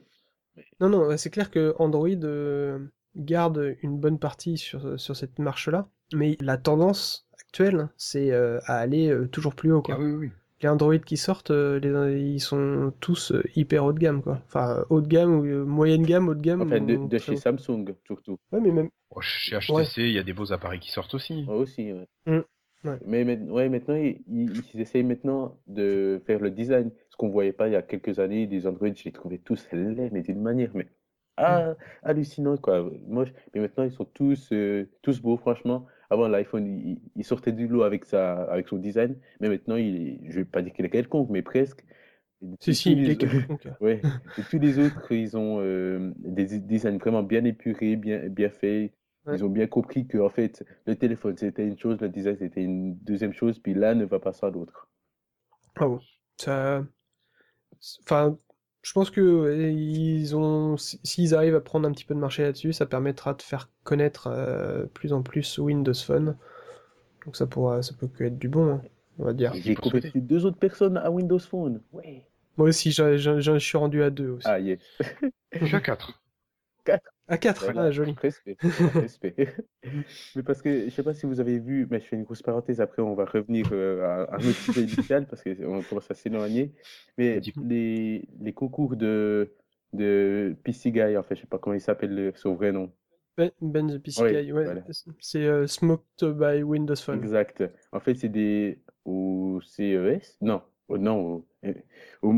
Non, non, c'est clair que Android euh, garde une bonne partie sur, sur cette marche-là. Mais la tendance actuelle, c'est euh, à aller euh, toujours plus haut, quoi. Ah oui, oui. les Android qui sortent, euh, les- ils sont tous euh, hyper haut de gamme, quoi. Enfin, haut de gamme ou euh, moyenne gamme, haut de gamme. Enfin, de, chez haut. Samsung, surtout. Ouais, mais même. Oh, chez HTC, il y a des beaux appareils qui sortent aussi. Moi aussi, ouais. Mm, ouais. Mais ouais, maintenant, ils, ils- ils essayent maintenant de faire le design. Ce qu'on voyait pas il y a quelques années, des Android, je les trouvais tous laids, mais d'une manière, mais ah, hallucinant, quoi. Moi, je- mais maintenant, ils sont tous, euh, tous beaux, franchement. Avant, l'iPhone, il, il sortait du lot avec sa, avec son design, mais maintenant, il je vais pas dire qu'il est quelconque, mais presque. Si, si, il est quelconque. ouais. Et tous les autres, ils ont euh, des designs vraiment bien épurés, bien, bien faits. Ils ont bien compris que en fait, le téléphone c'était une chose, le design c'était une deuxième chose, puis là ne va pas à l'autre. Ah bon. Ça. Enfin, je pense que ils ont, s'ils arrivent à prendre un petit peu de marché là-dessus, ça permettra de faire connaître euh, plus en plus Windows Phone. Donc ça pourra, ça peut que être du bon, hein, on va dire. J'ai complété deux autres personnes à Windows Phone. Ouais. Moi aussi, je suis rendu à deux aussi. Ah, yes. je suis à quatre. Quatre. À 4, ah, joli. Respect. Respect. mais parce que je sais pas si vous avez vu, mais je fais une grosse parenthèse, après on va revenir euh, à, un autre sujet initial parce qu'on commence à s'éloigner. Mais les, les concours de, de PC Guy, en fait, je sais pas comment il s'appelle son vrai nom. Ben, ben the PC Guy, ouais. C'est euh, Smoked by Windows Phone. Exact. En fait, c'est des. Au CES Non, non, au...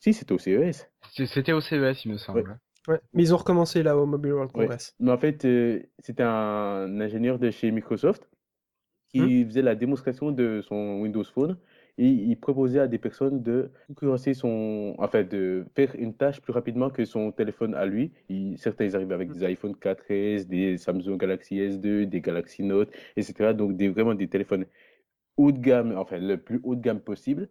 si c'était au CES. C'était au CES, il me semble. Ouais, mais ils ont recommencé là au Mobile World Congress. Mais en fait, euh, c'était un ingénieur de chez Microsoft qui hmm. faisait la démonstration de son Windows Phone et il proposait à des personnes de concurrencer son, en fait, de faire une tâche plus rapidement que son téléphone à lui. certains, ils arrivaient avec des iPhone 4S, des Samsung Galaxy S2, des Galaxy Note, etc. Donc, des, vraiment des téléphones haut de gamme, enfin, le plus haut de gamme possible.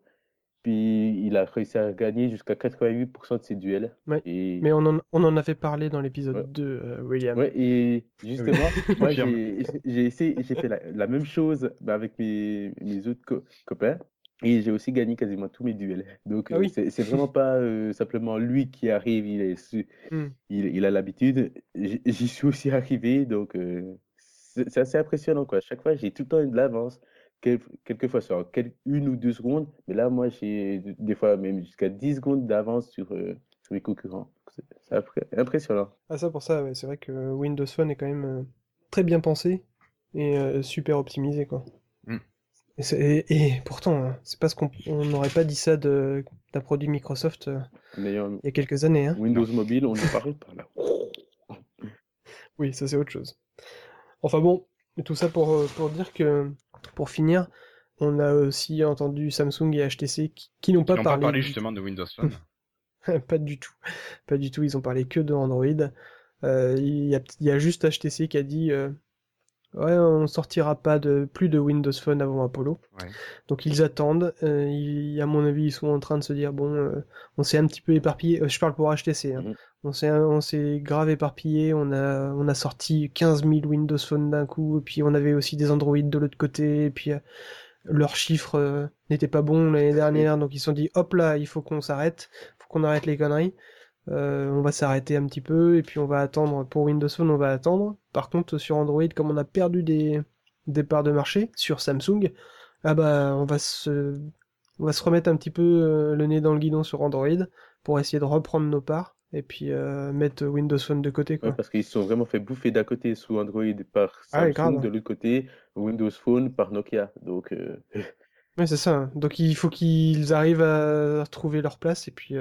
Puis il a réussi à gagner jusqu'à 88% de ses duels. Et... Mais on en, on en, avait parlé dans l'épisode 2, euh, William. Ouais, et justement, moi j'ai essayé, j'ai fait la, même chose bah, avec mes, mes autres copains. Et j'ai aussi gagné quasiment tous mes duels. Donc ah euh, c'est vraiment pas euh, simplement lui qui arrive, il, est, hmm. il, il, a l'habitude. J'y suis aussi arrivé, donc c'est assez impressionnant. Quoi. À chaque fois, j'ai tout le temps de l'avance quelquefois sur une ou deux secondes, mais là, moi, j'ai des fois même jusqu'à 10 secondes d'avance sur, euh, sur les concurrents. C'est impressionnant. Ah, ça, pour ça, c'est vrai que Windows Phone est quand même euh, très bien pensé et euh, super optimisé, quoi. Mm. Et, pourtant, hein, c'est parce qu'on n'aurait pas dit ça d'un produit Microsoft il y a quelques années. Hein. Windows Mobile, on ne parle pas là. oui, ça c'est autre chose. Enfin bon, tout ça pour, pour dire que pour finir, on a aussi entendu Samsung et HTC qui, n'ont pas, parlé, pas parlé justement de Windows Phone. pas du tout, pas du tout. Ils ont parlé que de Android. Euh, il y, a juste HTC qui a dit euh, ouais, on sortira pas de plus de Windows Phone avant Apollo. Donc ils attendent. Euh, à mon avis, ils sont en train de se dire bon, on s'est un petit peu éparpillé. je parle pour HTC. Hein. S'est on s'est grave éparpillé. On a on a sorti 15 000 Windows Phone d'un coup. Et puis on avait aussi des Android de l'autre côté. Et puis leurs chiffres n'étaient pas bons l'année dernière. Donc ils se sont dit hop là, il faut qu'on s'arrête. Faut qu'on arrête les conneries. Euh, on va s'arrêter un petit peu et puis on va attendre pour Windows Phone on va attendre par contre sur Android comme on a perdu des, des parts de marché sur Samsung ah bah on va se on va se remettre un petit peu euh, le nez dans le guidon sur Android pour essayer de reprendre nos parts et puis euh, mettre Windows Phone de côté quoi. parce qu'ils se sont vraiment fait bouffer d'un côté sous Android par ah Samsung de l'autre côté Windows Phone par Nokia donc ouais c'est ça donc il faut qu'ils arrivent à retrouver leur place et puis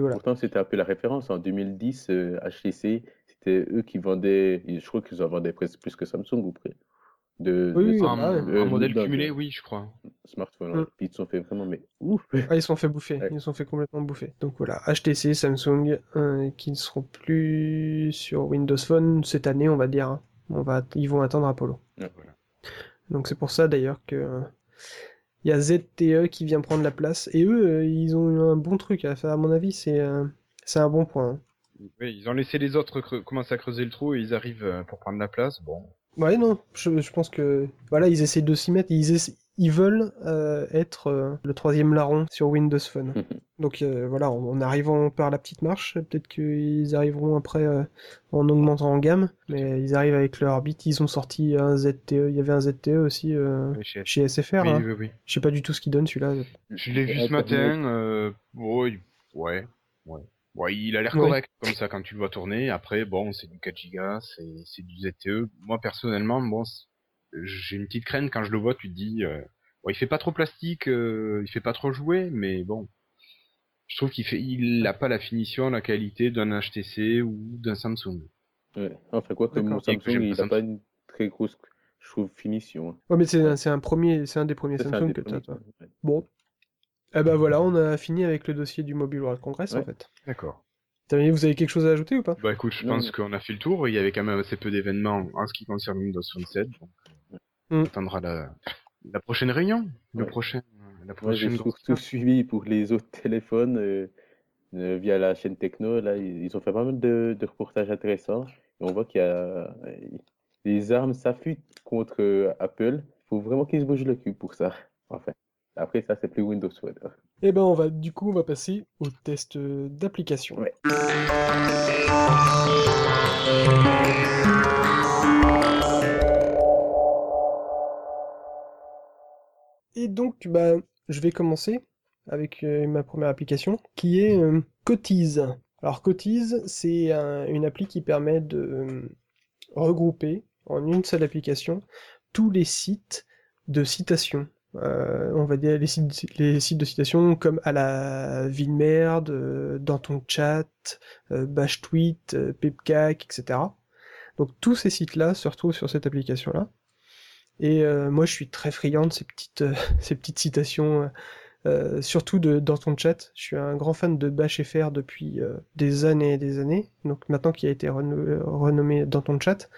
Pourtant, c'était un peu la référence. En 2010, HTC, c'était eux qui vendaient, je crois qu'ils en vendaient presque plus que Samsung ou près. De, oui, un, modèle cumulé, oui, je crois. Smartphone, mm. Ils se sont fait vraiment, mais ouf. Ah, ils se sont fait bouffer. Ils se sont fait complètement bouffer. Donc voilà, HTC, Samsung, euh, qui ne seront plus sur Windows Phone cette année, on va dire. Hein. On va, ils vont attendre Apollo. Donc c'est pour ça d'ailleurs que il y a ZTE qui vient prendre la place. Et eux, euh, ils ont eu un bon truc à faire, à mon avis, c'est euh, c'est un bon point. Hein. Oui, ils ont laissé les autres commencer à creuser le trou et ils arrivent euh, pour prendre la place. Bon. Ouais, non, je, je pense que voilà, ils essaient de s'y mettre. Ils, ils veulent euh, être euh, le troisième larron sur Windows Phone. Donc euh, voilà, en, arrivant par la petite marche, peut-être qu'ils arriveront après en augmentant en gamme, mais ils arrivent avec leur bit. Ils ont sorti un ZTE, il y avait un ZTE aussi chez, SFR. Oui, hein. oui, oui. Je sais pas du tout ce qu'il donne celui-là. Je l'ai vu ce matin. ouais, ouais, ouais. il a l'air correct comme ça quand tu le vois tourner. Après, bon, c'est du 4 Go, c'est du ZTE. Moi personnellement, bon, j'ai une petite crainte quand je le vois, tu te dis, euh, bon, il fait pas trop plastique, euh, il fait pas trop jouer, mais bon, je trouve qu'il fait, il a pas la finition, la qualité d'un HTC ou d'un Samsung. Ouais. Enfin quoi, comme Samsung, il a pas une très grosse, je trouve, finition. Hein. Ouais, mais c'est un, un, premier, c'est un des premiers Samsung que tu as, toi. Bon. Eh ben voilà, on a fini avec le dossier du Mobile World Congress en fait. D'accord. Vous avez quelque chose à ajouter ou pas? Bah écoute, je pense qu'on a fait le tour. Il y avait quand même assez peu d'événements en ce qui concerne Windows Phone 7. Donc, on mm. attendra la, la prochaine réunion, le prochain, la prochaine. Moi, j'ai tout suivi pour les autres téléphones euh, euh, via la chaîne Techno. Là, ils, ont fait pas mal de, de reportages intéressants. Et on voit qu'il y a les armes s'affûtent contre Apple. Il faut vraiment qu'ils se bougent le cul pour ça. Enfin. Après, ça, c'est plus Windows Phone. Eh ben, on va, du coup, on va passer au test d'application. Et donc, bah, je vais commencer avec euh, ma première application, qui est euh, Cotize. Alors, Cotize, c'est une appli qui permet de euh, regrouper en une seule application tous les sites de citation euh, on va dire les sites, de citation comme à la vie de merde, euh, dans ton chat, euh, bash tweet, pepcac, etc. Donc tous ces sites-là se retrouvent sur cette application-là. Et moi je suis très friand de ces petites, ces petites citations, surtout de dans ton chat. Je suis un grand fan de BashFR depuis des années et des années. Donc maintenant qu'il a été renommé dans ton chat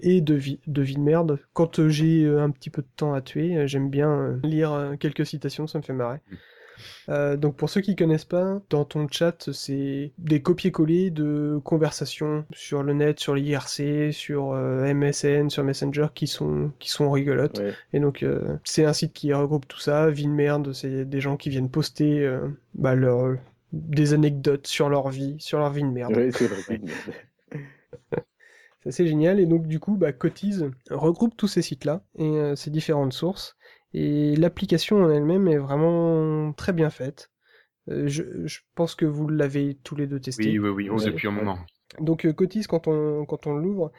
et de vie, de vie de merde. Quand euh, j'ai euh, un petit peu de temps à tuer, euh, j'aime bien lire quelques citations, ça me fait marrer. Mm. donc pour ceux qui connaissent pas, dans ton chat, c'est des copier-coller de conversations sur le net, sur l'IRC, sur MSN, sur Messenger qui sont qui sont rigolotes. Et donc c'est un site qui regroupe tout ça. Vie de merde, c'est des gens qui viennent poster bah, leur des anecdotes sur leur vie, sur leur vie de merde. Oui, c'est vrai. C'est assez génial. Et donc, du coup, bah, regroupe tous ces sites-là et euh, ces différentes sources. Et l'application en elle-même est vraiment très bien faite. Euh, je, pense que vous l'avez tous les deux testé. Oui, oui, oui, depuis un moment. Donc, euh, Cotize, quand on, quand on l'ouvre,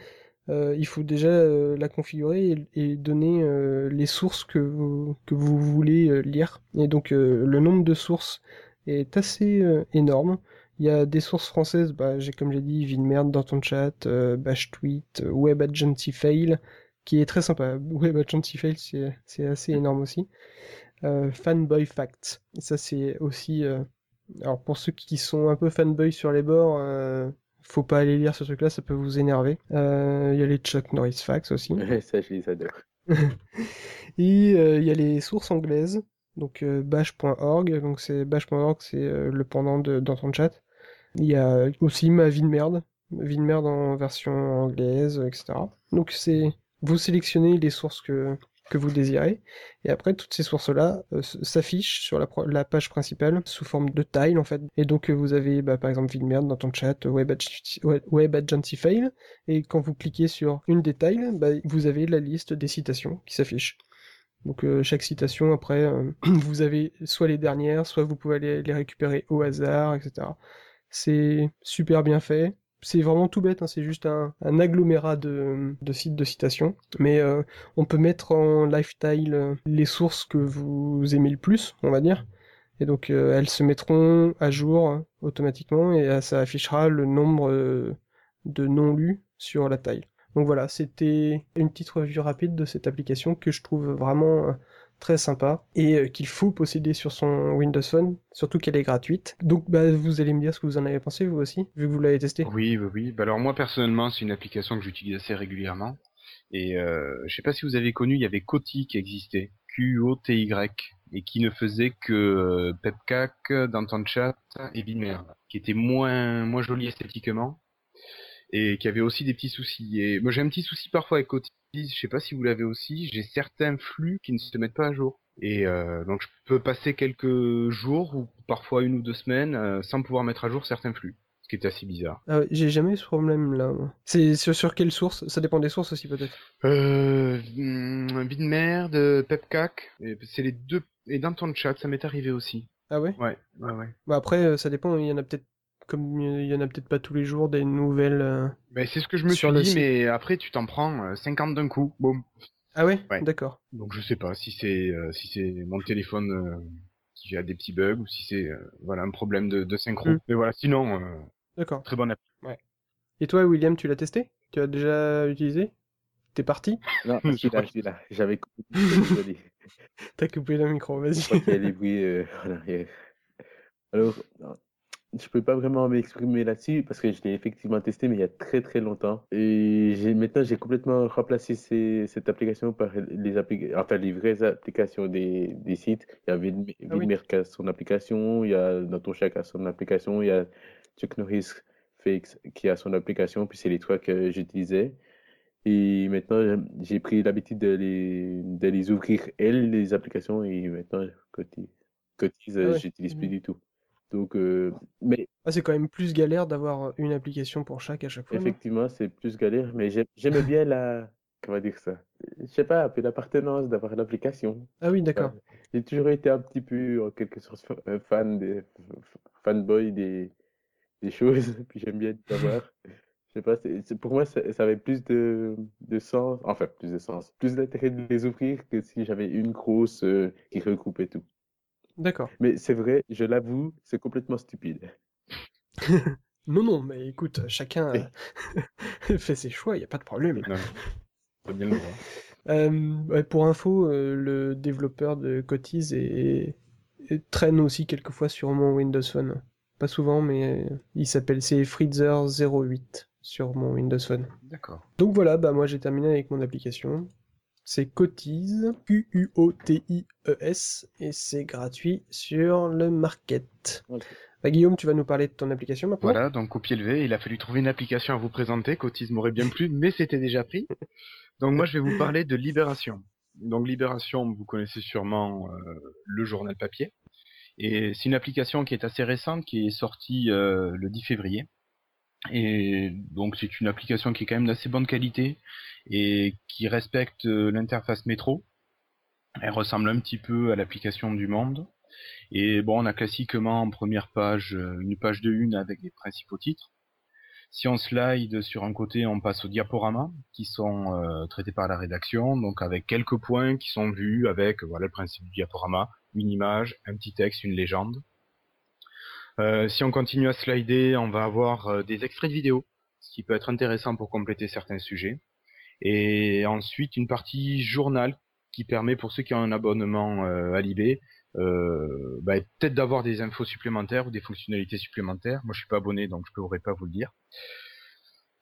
il faut déjà la configurer et, donner les sources que vous, que vous voulez lire. Et donc, le nombre de sources est assez énorme. Il y a des sources françaises, bah, j'ai comme j'ai dit, vie de merde dans ton chat, euh, bash tweet, euh, web agency fail, qui est très sympa. Web agency fail, c'est assez énorme aussi. Euh, fanboy facts, et ça c'est aussi. alors pour ceux qui sont un peu fanboy sur les bords, faut pas aller lire ce truc-là, ça peut vous énerver. Il y a les Chuck Norris facts aussi. ça je les adore. et il y a les sources anglaises donc bash.org donc c'est bash.org c'est le pendant de dans ton chat il y a aussi ma vie de merde, vie de merde en version anglaise, etc. Donc c'est vous sélectionnez les sources que que vous désirez. Et après, toutes ces sources-là euh, s'affichent sur la, page principale sous forme de tile, en fait. Et donc, vous avez, bah, par exemple, vie de merde dans ton chat, Web, web Agency Fail. Et quand vous cliquez sur une des tiles, bah, vous avez la liste des citations qui s'affiche. Donc, euh, chaque citation, après, euh, vous avez soit les dernières, soit vous pouvez aller les récupérer au hasard, etc. C'est super bien fait. C'est vraiment tout bête, hein, c'est juste un, agglomérat de, sites de citation. Mais euh, on peut mettre en lifestyle euh, les sources que vous aimez le plus, on va dire. Et donc euh, elles se mettront à jour hein, automatiquement et ça affichera le nombre de non lus sur la taille. Donc voilà, c'était une petite revue rapide de cette application que je trouve vraiment très sympa et euh, qu'il faut posséder sur son Windows Phone, surtout qu'elle est gratuite. Donc bah, vous allez me dire ce que vous en avez pensé vous aussi, vu que vous l'avez testé. Oui, oui, oui. Bah, alors moi personnellement, c'est une application que j'utilise assez régulièrement. Et euh, je sais pas si vous avez connu, il y avait Koti qui existait, Q-O-T-Y, et qui ne faisait que euh, Pepcac, dans ton chat et Bimer, qui était moins moins joli esthétiquement et qui avait aussi des petits soucis. Et moi j'ai un petit souci parfois avec Koti je sais pas si vous l'avez aussi, j'ai certains flux qui ne se mettent pas à jour. Et euh, donc je peux passer quelques jours ou parfois une ou deux semaines euh, sans pouvoir mettre à jour certains flux. Ce qui est assez bizarre. Ah j'ai jamais eu ce problème là. C'est sur, sur, quelle source? Ça dépend des sources aussi peut-être. Euh, hmm, de merde, Pepcac, c'est les deux. Et dans ton chat, ça m'est arrivé aussi. Ah ouais? Ouais, ouais, ouais. Bah après, euh, ça dépend, il y en a peut-être comme il y en a peut-être pas tous les jours des nouvelles. Euh, ben, c'est ce que je me suis dit, mais après tu t'en prends 50 euh, d'un coup. Boum. Ah ouais, D'accord. Donc je sais pas si c'est euh, si c'est mon téléphone qui a des petits bugs ou si c'est voilà un problème de, de synchro. Hmm. Mais voilà, sinon. D'accord. Très bonne app. Ouais. Et toi, William, tu l'as testé? Tu as déjà utilisé? T'es parti? Non, je suis là, je suis là. J'avais T'as coupé le micro, vas-y. Je crois qu'il y a des bruits euh, en arrière. Alors, je peux pas vraiment m'exprimer là-dessus parce que je l'ai effectivement testé, mais il y a très très longtemps. Et maintenant, j'ai complètement remplacé ces- cette application par les, appli- enfin, les vraies applications des, des sites. Il y a Vid- Ah oui. Vidmer qui a son application, il y a Datoncha qui a son application, il y a Chuck Norris Fakes qui a son application, puis c'est les trois que j'utilisais. Et maintenant, j'ai pris l'habitude de les, de les ouvrir, elles, les applications, et maintenant, Cotise, Cotise, Ah ouais. j'utilise plus Mhm. du tout. Donc, euh, mais Ah, c'est quand même plus galère d'avoir une application pour chaque à chaque fois, effectivement, c'est plus galère, mais j'ai- j'aimais bien la, comment dire ça? Je sais pas, l'appartenance d'avoir l'application. Ah oui, Enfin, d'accord. j'ai toujours été un petit peu, en quelque sorte, un fan des, fanboy des, des choses, puis j'aime bien savoir. Je sais pas, c'est- pour moi, ça, ça avait plus de, de sens, enfin, plus de sens, plus d'intérêt de les ouvrir que si j'avais une grosse euh, qui recoupait tout. D'accord. Mais c'est vrai, je l'avoue, c'est complètement stupide. Non, non, mais écoute, chacun euh, fait ses choix, il n'y a pas de problème. Non, bien le. Euh, pour info, euh, le développeur de Cotise est, est- traîne aussi quelquefois sur mon Windows Phone. Pas souvent, mais il s'appelle c'est Freezer08 sur mon Windows Phone. D'accord. Donc voilà, bah moi j'ai terminé avec mon application. C'est Cotise, Q-U-O-T-I-E-S, E et c'est gratuit sur le market. Bah, Guillaume, tu vas nous parler de ton application maintenant? Voilà, donc au pied levé, il a fallu trouver une application à vous présenter qu'Autisme m'aurait bien plu, mais c'était déjà pris. Donc moi, je vais vous parler de Libération. Donc Libération, vous connaissez sûrement euh, le journal papier. Et c'est une application qui est assez récente, qui est sortie euh, le 10 février. Et donc c'est une application qui est quand même d'assez bonne qualité et qui respecte euh, l'interface métro. Elle ressemble un petit peu à l'application du Monde. Et bon, on a classiquement en première page euh, une page de une avec les principaux titres. Si on slide sur un côté, on passe aux diaporamas qui sont euh, traités par la rédaction, donc avec quelques points qui sont vus avec voilà le principe du diaporama, une image, un petit texte, une légende. Euh, si on continue à slider, on va avoir euh, des extraits de vidéos, ce qui peut être intéressant pour compléter certains sujets. Et ensuite une partie journal qui permet pour ceux qui ont un abonnement euh, à Libé euh, bah, peut-être d'avoir des infos supplémentaires ou des fonctionnalités supplémentaires. Moi, je suis pas abonné, donc je pourrais pas vous le dire.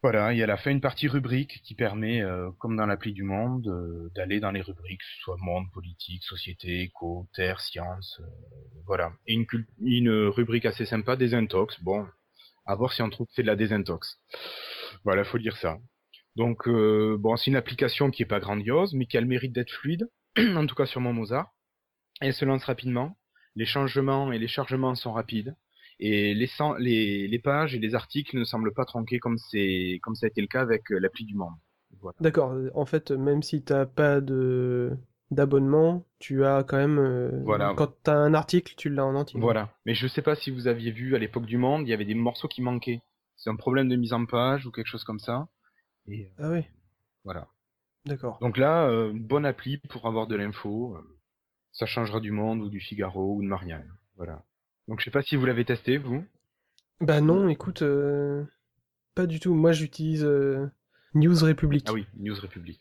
Voilà, et à la fin une partie rubrique qui permet, euh, comme dans l'appli du Monde, euh, d'aller dans les rubriques, soit monde, politique, société, éco, terre, science, euh, voilà. Et une, rubrique assez sympa, désintox. Bon, à voir si on trouve que c'est de la désintox. Voilà, faut dire ça. Donc, bon, c'est une application qui est pas grandiose, mais qui a le mérite d'être fluide, en tout cas sur mon Mozart. Elle se lance rapidement. Les changements et les chargements sont rapides. Et les, sen- les, les pages et les articles ne semblent pas tronquer comme, c'est, comme ça a été le cas avec euh, l'appli du Monde. Voilà. D'accord, en fait, même si t'as pas de d'abonnement, tu as quand même... euh, Voilà. Quand t'as un article, tu l'as en entier. Voilà. Mais je sais pas si vous aviez vu à l'époque du Monde, il y avait des morceaux qui manquaient. C'est un problème de mise en page ou quelque chose comme ça. Et euh, Ah oui, voilà. d'accord. Donc là, euh, bonne appli pour avoir de l'info. Ça changera du Monde ou du Figaro ou de Marianne. Voilà. Donc je sais pas si vous l'avez testé, vous. Bah non, écoute, euh, pas du tout. Moi, j'utilise euh, News Republic. Ah oui, News Republic.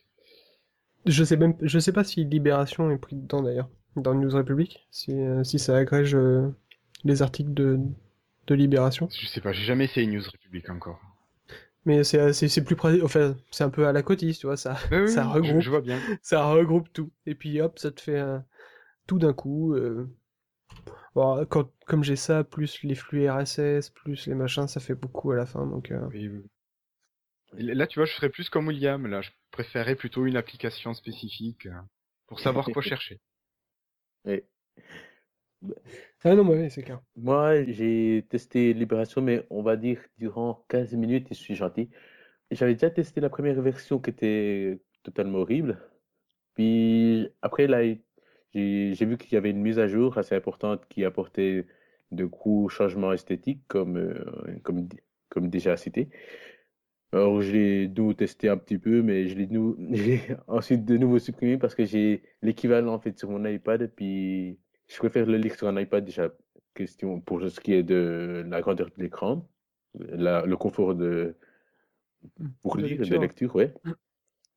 Je sais même, je sais pas si Libération est pris dedans d'ailleurs, dans News Republic, si, euh, si ça agrège euh, les articles de, de Libération. Je sais pas, j'ai jamais essayé News Republic encore. Mais c'est c'est plus pratique, enfin, c'est un peu à la cotise, tu vois, ça, oui, ça je- regroupe, Je, vois bien. ça regroupe tout. Et puis hop, ça te fait tout d'un coup. euh, Bon, quand, comme j'ai ça, plus les flux RSS, plus les machins, ça fait beaucoup à la fin, donc... euh, Oui, oui. Là, tu vois, je ferais plus comme William. Là, je préférais plutôt une application spécifique euh, pour savoir quoi chercher. Ah non, mais oui, c'est clair. moi, j'ai testé Libération, mais on va dire durant 15 minutes, et je suis gentil. J'avais déjà testé la première version qui était totalement horrible. Puis après, là, j'ai j'ai vu qu'il y avait une mise à jour assez importante qui apportait de gros changements esthétiques, comme, euh, comme, comme déjà cité. Alors, je l'ai nouveau testé un petit peu, mais je l'ai nou- ensuite de nouveau supprimé parce que j'ai l'équivalent en fait sur mon iPad, puis je préfère le lire sur un iPad déjà, question pour ce qui est de la grandeur de l'écran, le confort de, pour De lire, de lecture. lecture, ouais.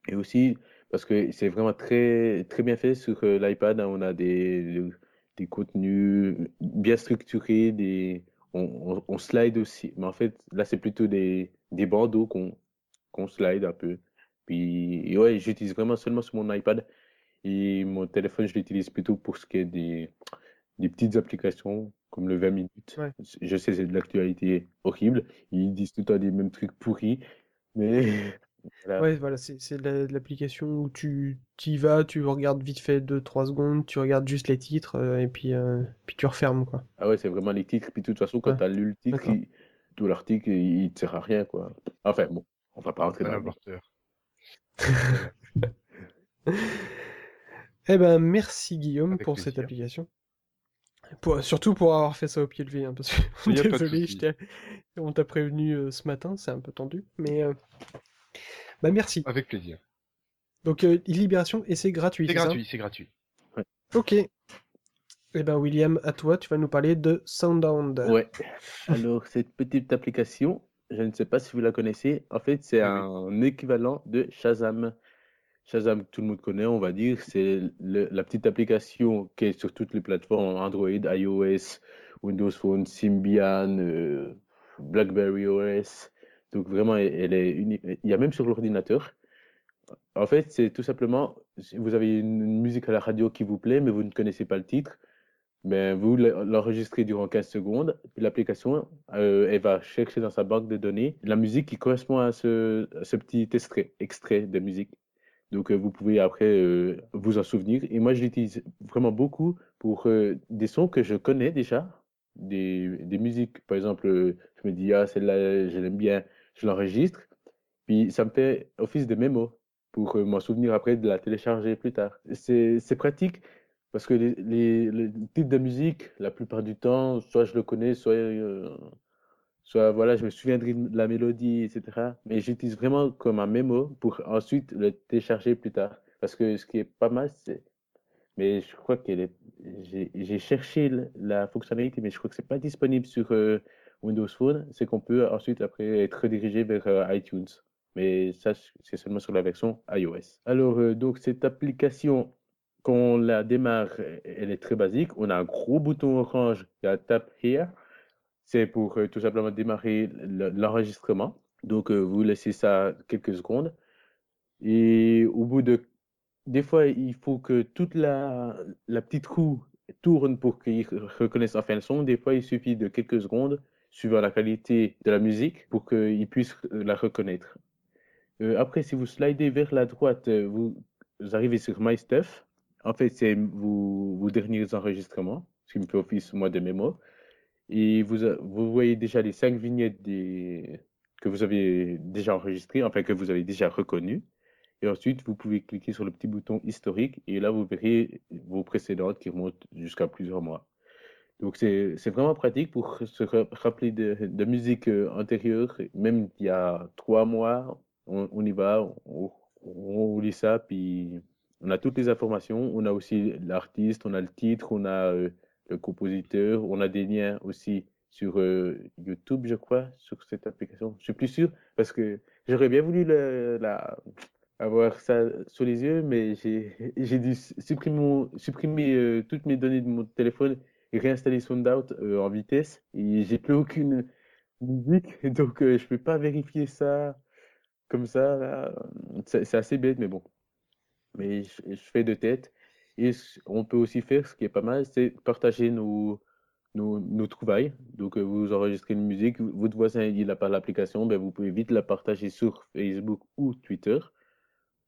Et aussi, parce que c'est vraiment très, très bien fait sur euh, l'iPad. On a des, des contenus bien structurés, des, on, on, slide aussi. Mais en fait, là, c'est plutôt des, des bandeaux qu'on qu'on slide un peu. Puis, ouais, j'utilise vraiment seulement sur mon iPad. Et mon téléphone, je l'utilise plutôt pour ce qui est des, des petites applications comme le 20 minutes. Je sais, c'est de l'actualité horrible. Ils disent tout le temps des mêmes trucs pourris. Mais Ouais, voilà, c'est de l'application où tu y vas, tu regardes vite fait 2-3 secondes, tu regardes juste les titres euh, et puis, euh, puis tu refermes quoi. Ah ouais, c'est vraiment les titres. Puis de toute façon, quand tu as lu le titre, tout l'article, il, ne te sert à rien quoi. Enfin bon, on va pas rentrer dans le Eh ben, merci Guillaume pour cette application. Pour, surtout pour avoir fait ça au pied levé, hein, parce que désolé, on t'a prévenu euh, ce matin, c'est un peu tendu, mais bah merci. Avec plaisir. Donc euh, Libération et c'est gratuit. C'est gratuit, c'est gratuit. Ok. Eh ben William, à toi, tu vas nous parler de Soundhound. Ouais. Alors cette petite application, je ne sais pas si vous la connaissez. En fait, c'est un équivalent de Shazam. Shazam, tout le monde connaît, on va dire. C'est la petite application qui est sur toutes les plateformes Android, iOS, Windows Phone, Symbian, euh, BlackBerry OS. Donc vraiment, elle est il y a même sur l'ordinateur. En fait, c'est tout simplement, vous avez une musique à la radio qui vous plaît, mais vous ne connaissez pas le titre, mais ben, vous l'enregistrez durant 15 secondes, l'application, euh, elle va chercher dans sa banque de données la musique qui correspond à ce, petit extrait, extrait de musique. Donc, euh, vous pouvez après euh, vous en souvenir. Et moi, je l'utilise vraiment beaucoup pour des sons que je connais déjà, des, des musiques. Par exemple, je me dis, ah, celle-là, je l'aime bien je l'enregistre, puis ça me fait office de mémo pour euh, m'en souvenir après de la télécharger plus tard. C'est pratique parce que les, les, de musique, la plupart du temps, soit je le connais, soit, euh, soit voilà, je me souviendrai de la mélodie, etc. Mais j'utilise vraiment comme un mémo pour ensuite le télécharger plus tard. Parce que ce qui est pas mal, c'est. Mais je crois que j'ai cherché la fonctionnalité, mais je crois que c'est pas disponible sur. Euh, Windows Phone, c'est qu'on peut ensuite après être redirigé vers euh, iTunes. Mais ça, c'est seulement sur la version iOS. Alors, euh, donc, cette application, quand on la démarre, elle est très basique. On a un gros bouton orange, il y a Tap Here. C'est pour euh, tout simplement démarrer l'enregistrement. Donc, vous laissez ça quelques secondes. Et au bout de... Des fois, il faut que toute la, la petite roue tourne pour qu'il reconnaisse enfin le son. Des fois, il suffit de quelques secondes suivant la qualité de la musique pour qu'ils puissent euh, la reconnaître. Euh, après, si vous slidez vers la droite, euh, vous, arrivez sur My Stuff. En fait, c'est vos, derniers enregistrements, ce qui me fait office, moi, de mémoire. Et vous, vous voyez déjà les cinq vignettes que vous avez déjà enregistrées, enfin que vous avez déjà reconnues. Et ensuite, vous pouvez cliquer sur le petit bouton historique et là, vous verrez vos précédentes qui remontent jusqu'à plusieurs mois. Donc c'est vraiment pratique pour se rappeler de, de musique euh, antérieure, même il y a trois mois, on, on y va, on, on, lit ça, puis on a toutes les informations. On a aussi l'artiste, on a le titre, on a euh, le compositeur, on a des liens aussi sur euh, YouTube, je crois, sur cette application. Je suis plus sûr parce que j'aurais bien voulu la, avoir ça sous les yeux, mais j'ai dû supprimer, supprimer toutes mes données de mon téléphone réinstaller SoundOut euh, en vitesse et j'ai plus aucune musique, donc euh, je peux pas vérifier ça comme ça. C'est assez bête, mais bon. Mais je, fais de tête. Et on peut aussi faire, ce qui est pas mal, c'est partager nos, nos, trouvailles. Donc, euh, vous enregistrez une musique, votre voisin il n'a pas l'application, ben vous pouvez vite la partager sur Facebook ou Twitter.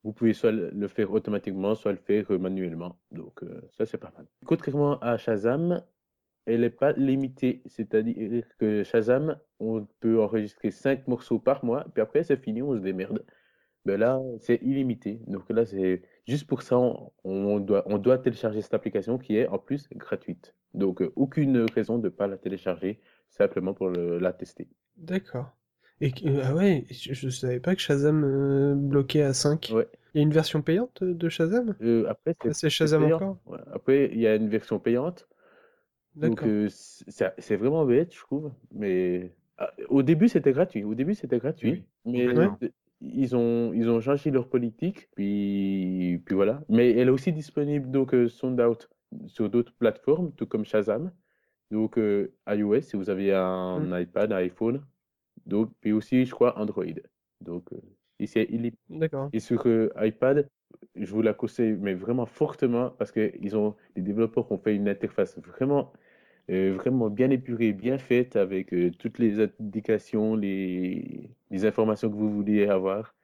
Vous pouvez soit le faire automatiquement, soit le faire manuellement. Donc, ça, c'est pas mal. Contrairement à Shazam, elle n'est pas limitée. C'est-à-dire que Shazam, on peut enregistrer 5 morceaux par mois, puis après, c'est fini, on se démerde. Mais ben là, c'est illimité. Donc là, c'est juste pour ça, on, doit, on doit télécharger cette application qui est en plus gratuite. Donc, euh, aucune raison de ne pas la télécharger, simplement pour la tester. D'accord. Et ah ouais, je ne savais pas que Shazam euh, bloquait à 5. Ouais. Il y a une version payante de Shazam? Euh, Après, c'est Shazam encore? Après, il y a une version payante. Donc, euh, c'est vraiment bête, je trouve. Mais ah, au début, c'était gratuit. Au début, c'était gratuit. Mais ils ont, ils ont changé leur politique, puis, puis voilà. Mais elle est aussi disponible, donc, euh, Sound Out sur d'autres plateformes, tout comme Shazam. Donc, euh, iOS, si vous avez un Mm. iPad, un iPhone. Donc, puis aussi, je crois, Android. Donc, euh, ici, il est D'accord. et sur euh, iPad, je vous la conseille, mais vraiment fortement, parce que ils ont, les développeurs ont fait une interface vraiment, euh, vraiment bien épurée, bien faite, avec euh, toutes les indications, les, les informations que vous vouliez avoir.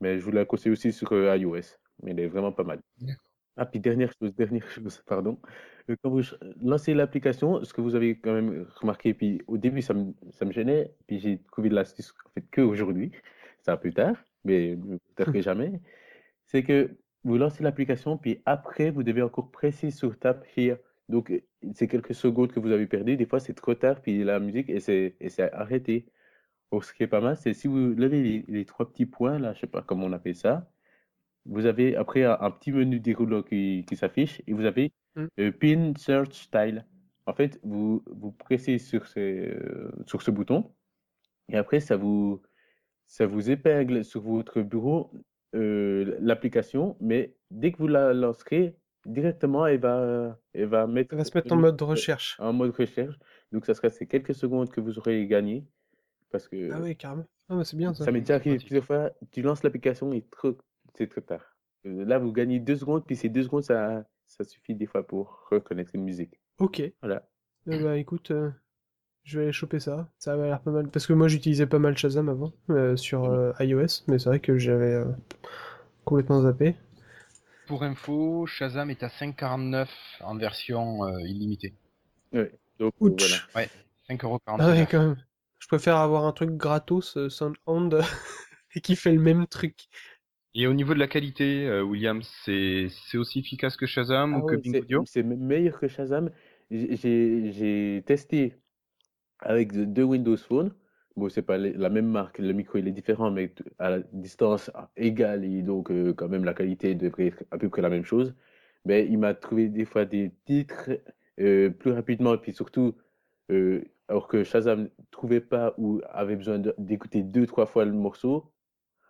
Mais je vous la conseille aussi sur euh, iOS, mais elle est vraiment pas mal. D'accord. Ah, puis dernière chose, dernière chose, pardon. Euh, Quand vous ch- lancez l'application, ce que vous avez quand même remarqué, puis au début ça me, ça me gênait, puis j'ai trouvé l'astuce en fait que aujourd'hui, c'est un peu tard, mais mieux tard que jamais, c'est que vous lancez l'application, puis après vous devez encore presser sur Tap Here. Donc euh, c'est quelques secondes que vous avez perdu, des fois c'est trop tard, puis la musique et c'est et c'est arrêté. Or, ce qui est pas mal, c'est si vous levez les, les trois petits points là, je sais pas comment on appelle ça. Vous avez après un, un petit menu déroulant qui, qui s'affiche et vous avez Mm. euh, Pin Search Style. En fait, vous, vous pressez sur, ces, euh, sur ce bouton et après ça vous, ça vous épingle sur votre bureau euh, l'application, mais dès que vous la lancerez, directement elle va, elle va mettre Ça va se mettre en mode recherche. en mode recherche. Donc ça sera ces quelques secondes que vous aurez gagné parce que Ah oui, carrément. Ah, c'est bien ça. ça m'est déjà arrivé plusieurs fois. Tu lances l'application et trop- c'est trop tard. Euh, Là, vous gagnez deux secondes, puis ces deux secondes, ça, ça suffit des fois pour reconnaître une musique. Ok. Eh Voilà. bah écoute, euh, je vais aller choper ça. Ça a l'air pas mal. Parce que moi j'utilisais pas mal Shazam avant euh, sur euh, iOS, mais c'est vrai que j'avais euh, complètement zappé. Pour info, Shazam est à 5,49 en version euh, illimitée. Ouais. Donc, Ouch. voilà. 5,49€. Ah ouais, quand même. Je préfère avoir un truc gratos, euh, SoundHound, et qui fait le même truc. Et au niveau de la qualité, euh, William, c'est aussi efficace que Shazam Ah ou que ouais, Bing c'est Audio? c'est me- meilleur que Shazam. J'ai testé avec de- deux Windows Phone. Bon, c'est pas la même marque, le micro il est différent, mais à la distance égale et donc euh, quand même la qualité devrait être à peu près la même chose. Mais il m'a trouvé des fois des titres euh, plus rapidement et puis surtout, euh, alors que Shazam ne trouvait pas ou avait besoin d'écouter deux, trois fois le morceau,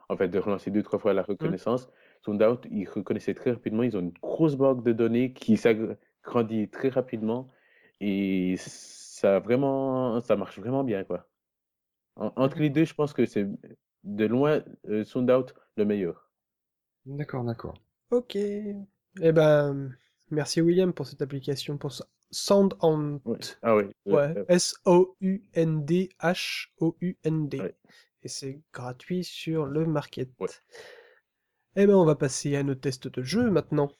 en fait de relancer deux, trois fois la reconnaissance. Soundout, ils reconnaissaient très rapidement, ils ont une grosse banque de données qui s'agrandit très rapidement et ça vraiment, ça marche vraiment bien quoi. En- entre les deux, je pense que c'est de loin euh, Soundout le meilleur. D'accord, d'accord. Ok. Eh ben, merci William pour cette application, pour ça. Ah euh, Ouais, S-O-U-N-D-H-O-U-N-D. Ouais. Et c'est gratuit sur le market. Ouais. Eh ben, on va passer à nos tests de jeu maintenant.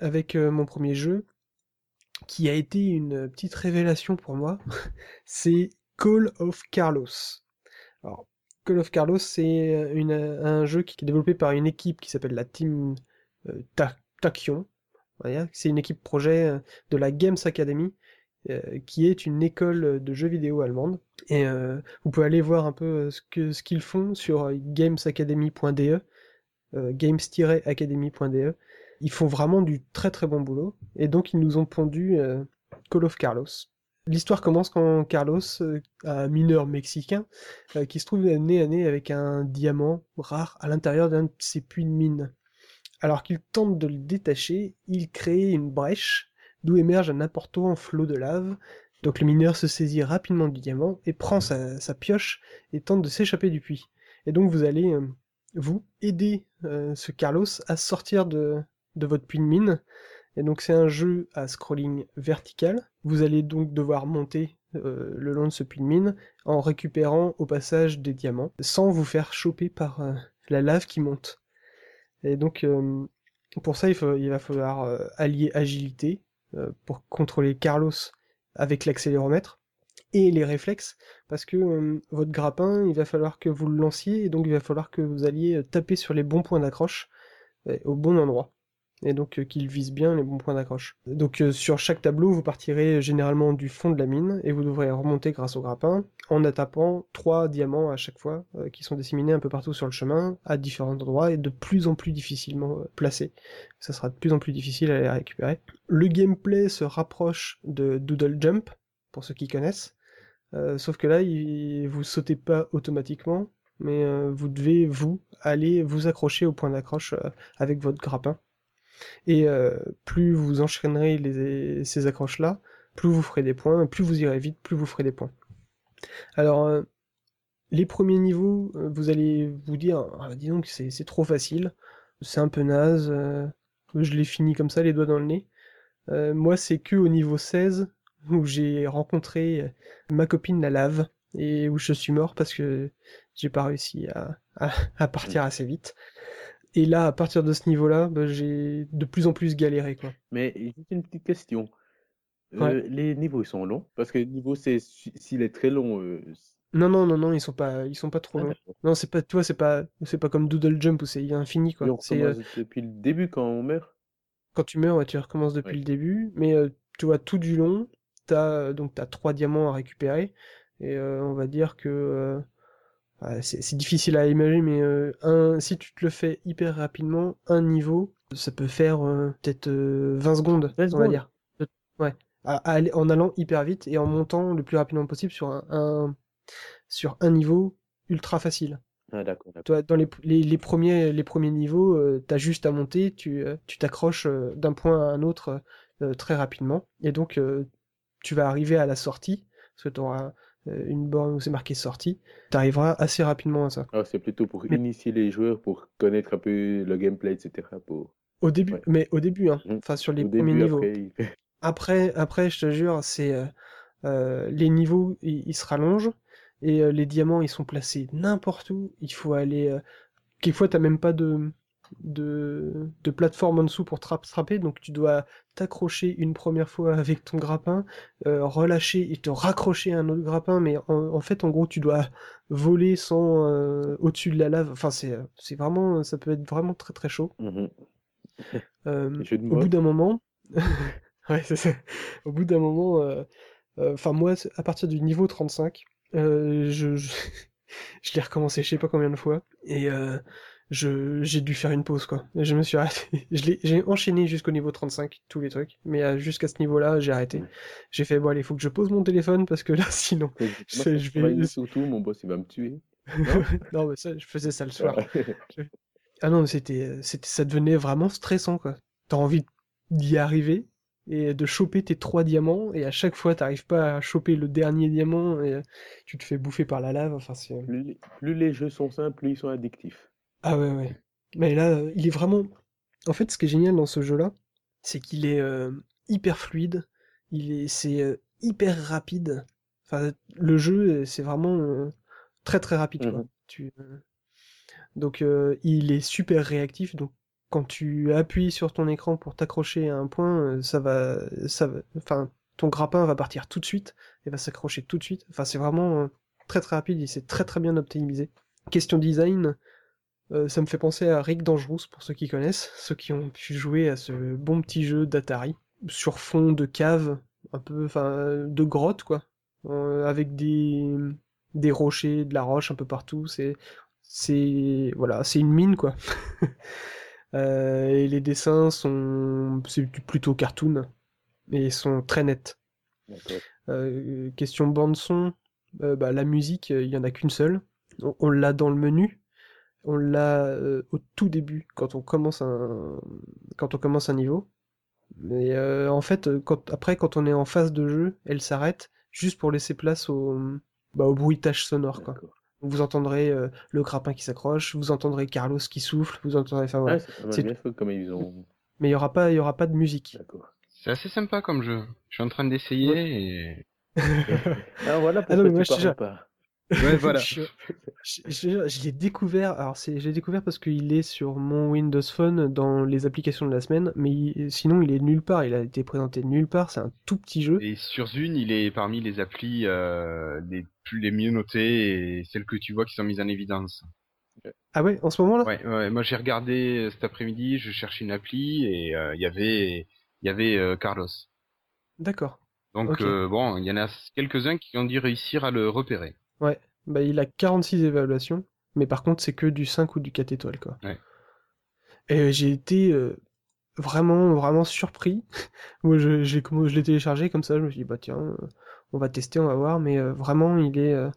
Avec euh, mon premier jeu, qui a été une petite révélation pour moi. c'est Call of Carlos. Alors, Call of Carlos, c'est euh, un jeu qui est développé par une équipe qui s'appelle la Team euh, C'est une équipe projet euh, de la Games Academy, euh, qui est une école de jeux vidéo allemande. Et euh, vous pouvez aller voir un peu euh, ce que ce qu'ils font sur euh, gamesacademy.de euh, games-academy.de. Ils font vraiment du très très bon boulot. Et donc ils nous ont pondu euh, Call of Carlos. L'histoire commence quand Carlos, euh, un mineur mexicain, euh, qui se trouve nez à nez avec un diamant rare à l'intérieur d'un de ses puits de mine. Alors qu'il tente de le détacher, il crée une brèche d'où émerge un important flot de lave. Donc le mineur se saisit rapidement du diamant et prend sa, pioche et tente de s'échapper du puits. Et donc vous allez euh, vous aider ce Carlos à sortir de, de votre puits de mine. Et donc c'est un jeu à scrolling vertical. Vous allez donc devoir monter euh, le long de ce puits de mine en récupérant au passage des diamants sans vous faire choper par euh, la lave qui monte. Et donc euh, Pour ça, il, va falloir allier agilité pour contrôler Carlos avec l'accéléromètre et les réflexes, parce que votre grappin, il va falloir que vous le lanciez, et donc il va falloir que vous alliez taper sur les bons points d'accroche au bon endroit et donc euh, qu'il vise bien les bons points d'accroche. Donc euh, sur chaque tableau, vous partirez généralement du fond de la mine et vous devrez remonter grâce au grappin en attapant trois diamants à chaque fois euh, qui sont disséminés un peu partout sur le chemin à différents endroits et de plus en plus difficilement placés. Ça sera de plus en plus difficile à les récupérer. Le gameplay se rapproche de Doodle Jump pour ceux qui connaissent. sauf que là, il, vous sautez pas automatiquement, mais vous devez vous aller vous accrocher au point d'accroche avec votre grappin et euh, plus vous enchaînerez ces accroches-là, plus vous ferez des points, plus vous irez vite, plus vous ferez des points. Alors, euh, les premiers niveaux, euh, vous allez vous dire, ah, dis donc, c'est trop facile, c'est un peu naze, je l'ai fini comme ça, les doigts dans le nez. moi, c'est que au niveau 16 où j'ai rencontré ma copine la lave et où je suis mort parce que j'ai pas réussi à partir assez vite. Et là, à partir de ce niveau-là, bah, j'ai de plus en plus galéré, quoi. Mais juste une petite question. Euh, les niveaux, ils sont longs? Parce que le niveau, c'est s'il est très long. Euh, non, non, non, non, ils sont pas, ils sont pas trop ah, longs. Non, c'est pas, tu vois, c'est pas, c'est pas comme Doodle Jump où c'est infini, quoi. C'est euh, depuis le début quand on meurt? Quand tu meurs, tu recommences depuis le début, mais tu vois, tout du long, t'as donc t'as trois diamants à récupérer, et on va dire que c'est difficile à imaginer, mais euh, un, si tu te le fais hyper rapidement, un niveau, ça peut faire euh, peut-être 20 euh, secondes, on va dire. Ouais. en allant hyper vite et en montant le plus rapidement possible sur un, sur un niveau ultra facile. Ah, d'accord. Toi, dans les, les, premiers, les premiers niveaux, tu as juste à monter, tu t'accroches d'un point à un autre très rapidement. Et donc, tu vas arriver à la sortie, parce que tu auras une borne où c'est marqué sortie, tu arriveras assez rapidement à ça. Ah, c'est plutôt pour initier les joueurs, pour connaître un peu le gameplay, etc. Pour... Au début, mais au début, hein. Mmh. enfin sur les premiers niveaux. Après... après, je te jure, c'est euh, euh, les niveaux, ils, se rallongent et les diamants, ils sont placés n'importe où. Il faut aller. Quelquefois, t'as même pas de de, de plateforme en dessous pour trapper, donc tu dois t'accrocher une première fois avec ton grappin, euh, relâcher et te raccrocher à un autre grappin, mais en, fait, en gros, tu dois voler sans euh, au-dessus de la lave. Enfin, c'est c'est vraiment, ça peut être vraiment très très chaud. Mmh euh, au bout d'un moment, ouais, Au bout d'un moment, enfin moi, à partir du niveau 35, je, je, je l'ai recommencé, je sais pas combien de fois, et je j'ai dû faire une pause quoi. Je me suis arrêté. J'ai enchaîné jusqu'au niveau 35 tous les trucs, mais euh, jusqu'à ce niveau-là, j'ai arrêté. J'ai fait bon allez, faut que je pose mon téléphone parce que là sinon je, je vais surtout mon boss il va me tuer. Non, mais ça je faisais ça le soir. ah non, c'était c'était ça devenait vraiment stressant quoi. T'as envie d'y arriver et de choper tes trois diamants et à chaque fois t'arrives pas à choper le dernier diamant et tu te fais bouffer par la lave enfin plus, plus les jeux sont simples plus ils sont addictifs ah ouais, ouais. Mais là, il est vraiment. En fait, ce qui est génial dans ce jeu-là, c'est qu'il est euh, hyper fluide. Il est, c'est euh, hyper rapide. Enfin, le jeu, c'est vraiment euh, très très rapide. Quoi. Mmh tu, donc, il est super réactif. Donc, quand tu appuies sur ton écran pour t'accrocher à un point, ça va, ça va, enfin, ton grappin va partir tout de suite et va s'accrocher tout de suite. Enfin, c'est vraiment très très rapide. Il c'est très très bien optimisé. Question design, euh, ça me fait penser à Rick Dangerous pour ceux qui connaissent, ceux qui ont pu jouer à ce bon petit jeu d'Atari sur fond de cave, un peu, enfin, de grotte quoi, euh, avec des des rochers, de la roche un peu partout. C'est c'est voilà, c'est une mine quoi. euh, et les dessins sont c'est plutôt cartoon, mais ils sont très nets. Question bande son, bah, la musique, il y en a qu'une seule. on l'a dans le menu, on l'a euh, au tout début quand on commence un quand on commence un niveau. Mais euh, en fait, quand, après, quand on est en phase de jeu, elle s'arrête juste pour laisser place au, bah, au bruitage sonore. Quoi. Vous entendrez euh, le grappin qui s'accroche, vous entendrez Carlos qui souffle, vous entendrez. Enfin, voilà. comme ils ont... Mais il y aura pas, il y aura pas de musique. C'est assez sympa comme jeu. Je suis en train d'essayer et. ah voilà pourquoi ah non, mais moi, tu pas. Ouais, voilà. l'ai découvert. Alors, c'est, je l'ai découvert parce qu'il est sur mon Windows Phone dans les applications de la semaine, mais il- sinon, il est nulle part. Il a été présenté nulle part. C'est un tout petit jeu. Et sur Zune, il est parmi les applis euh, les plus les mieux notées et celles que tu vois qui sont mises en évidence. Ah ouais, en ce moment-là? Ouais, ouais. Moi, j'ai regardé euh, cet après-midi, je cherchais une appli et euh, il y avait il y avait euh, Carlos. D'accord. Donc euh, bon, il y en a quelques-uns qui ont dû réussir à le repérer. Ouais. Bah, il a 46 évaluations, mais par contre, c'est que du 5 ou du 4 étoiles, quoi. Ouais. Et euh, j'ai été euh, vraiment, vraiment surpris. Moi, je, j'ai, comment- je l'ai téléchargé comme ça, je me suis dit, bah tiens, euh, on va tester, on va voir, mais euh, vraiment, il est... euh,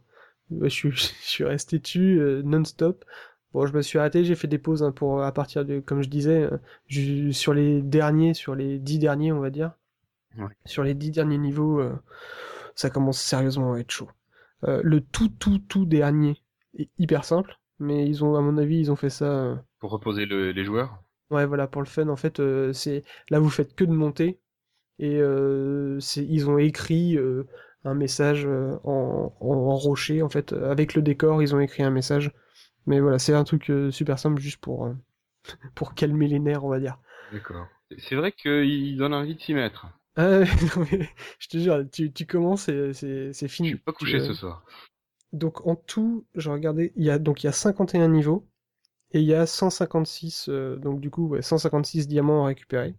ouais, je suis, je suis resté dessus non-stop. Bon, je me suis arrêté, j'ai fait des pauses hein, pour, à partir de, comme je disais, euh, sur les derniers, sur les 10 derniers, on va dire. Ouais. Sur les 10 derniers niveaux, euh, ça commence sérieusement à être chaud. Euh, le tout, tout, tout dernier est hyper simple, mais ils ont, à mon avis, ils ont fait ça... euh, Pour reposer le- les joueurs. Ouais, voilà, pour le fun, en fait, euh, c'est là vous faites que de monter et euh, ils ont écrit euh, un message en, en, en rocher, en fait, avec le décor, ils ont écrit un message. Mais voilà, c'est un truc super simple juste pour pour calmer les nerfs, on va dire. D'accord. C'est vrai qu'il donne envie de s'y mettre. Ah, non, mais je te jure, tu, tu commences et c'est c'est Je fini. suis pas couché euh, ce soir. Donc en tout, je regardais, il y a donc il y a 51 niveaux et il y a 156 euh, donc du coup ouais, 156 diamants à récupérer.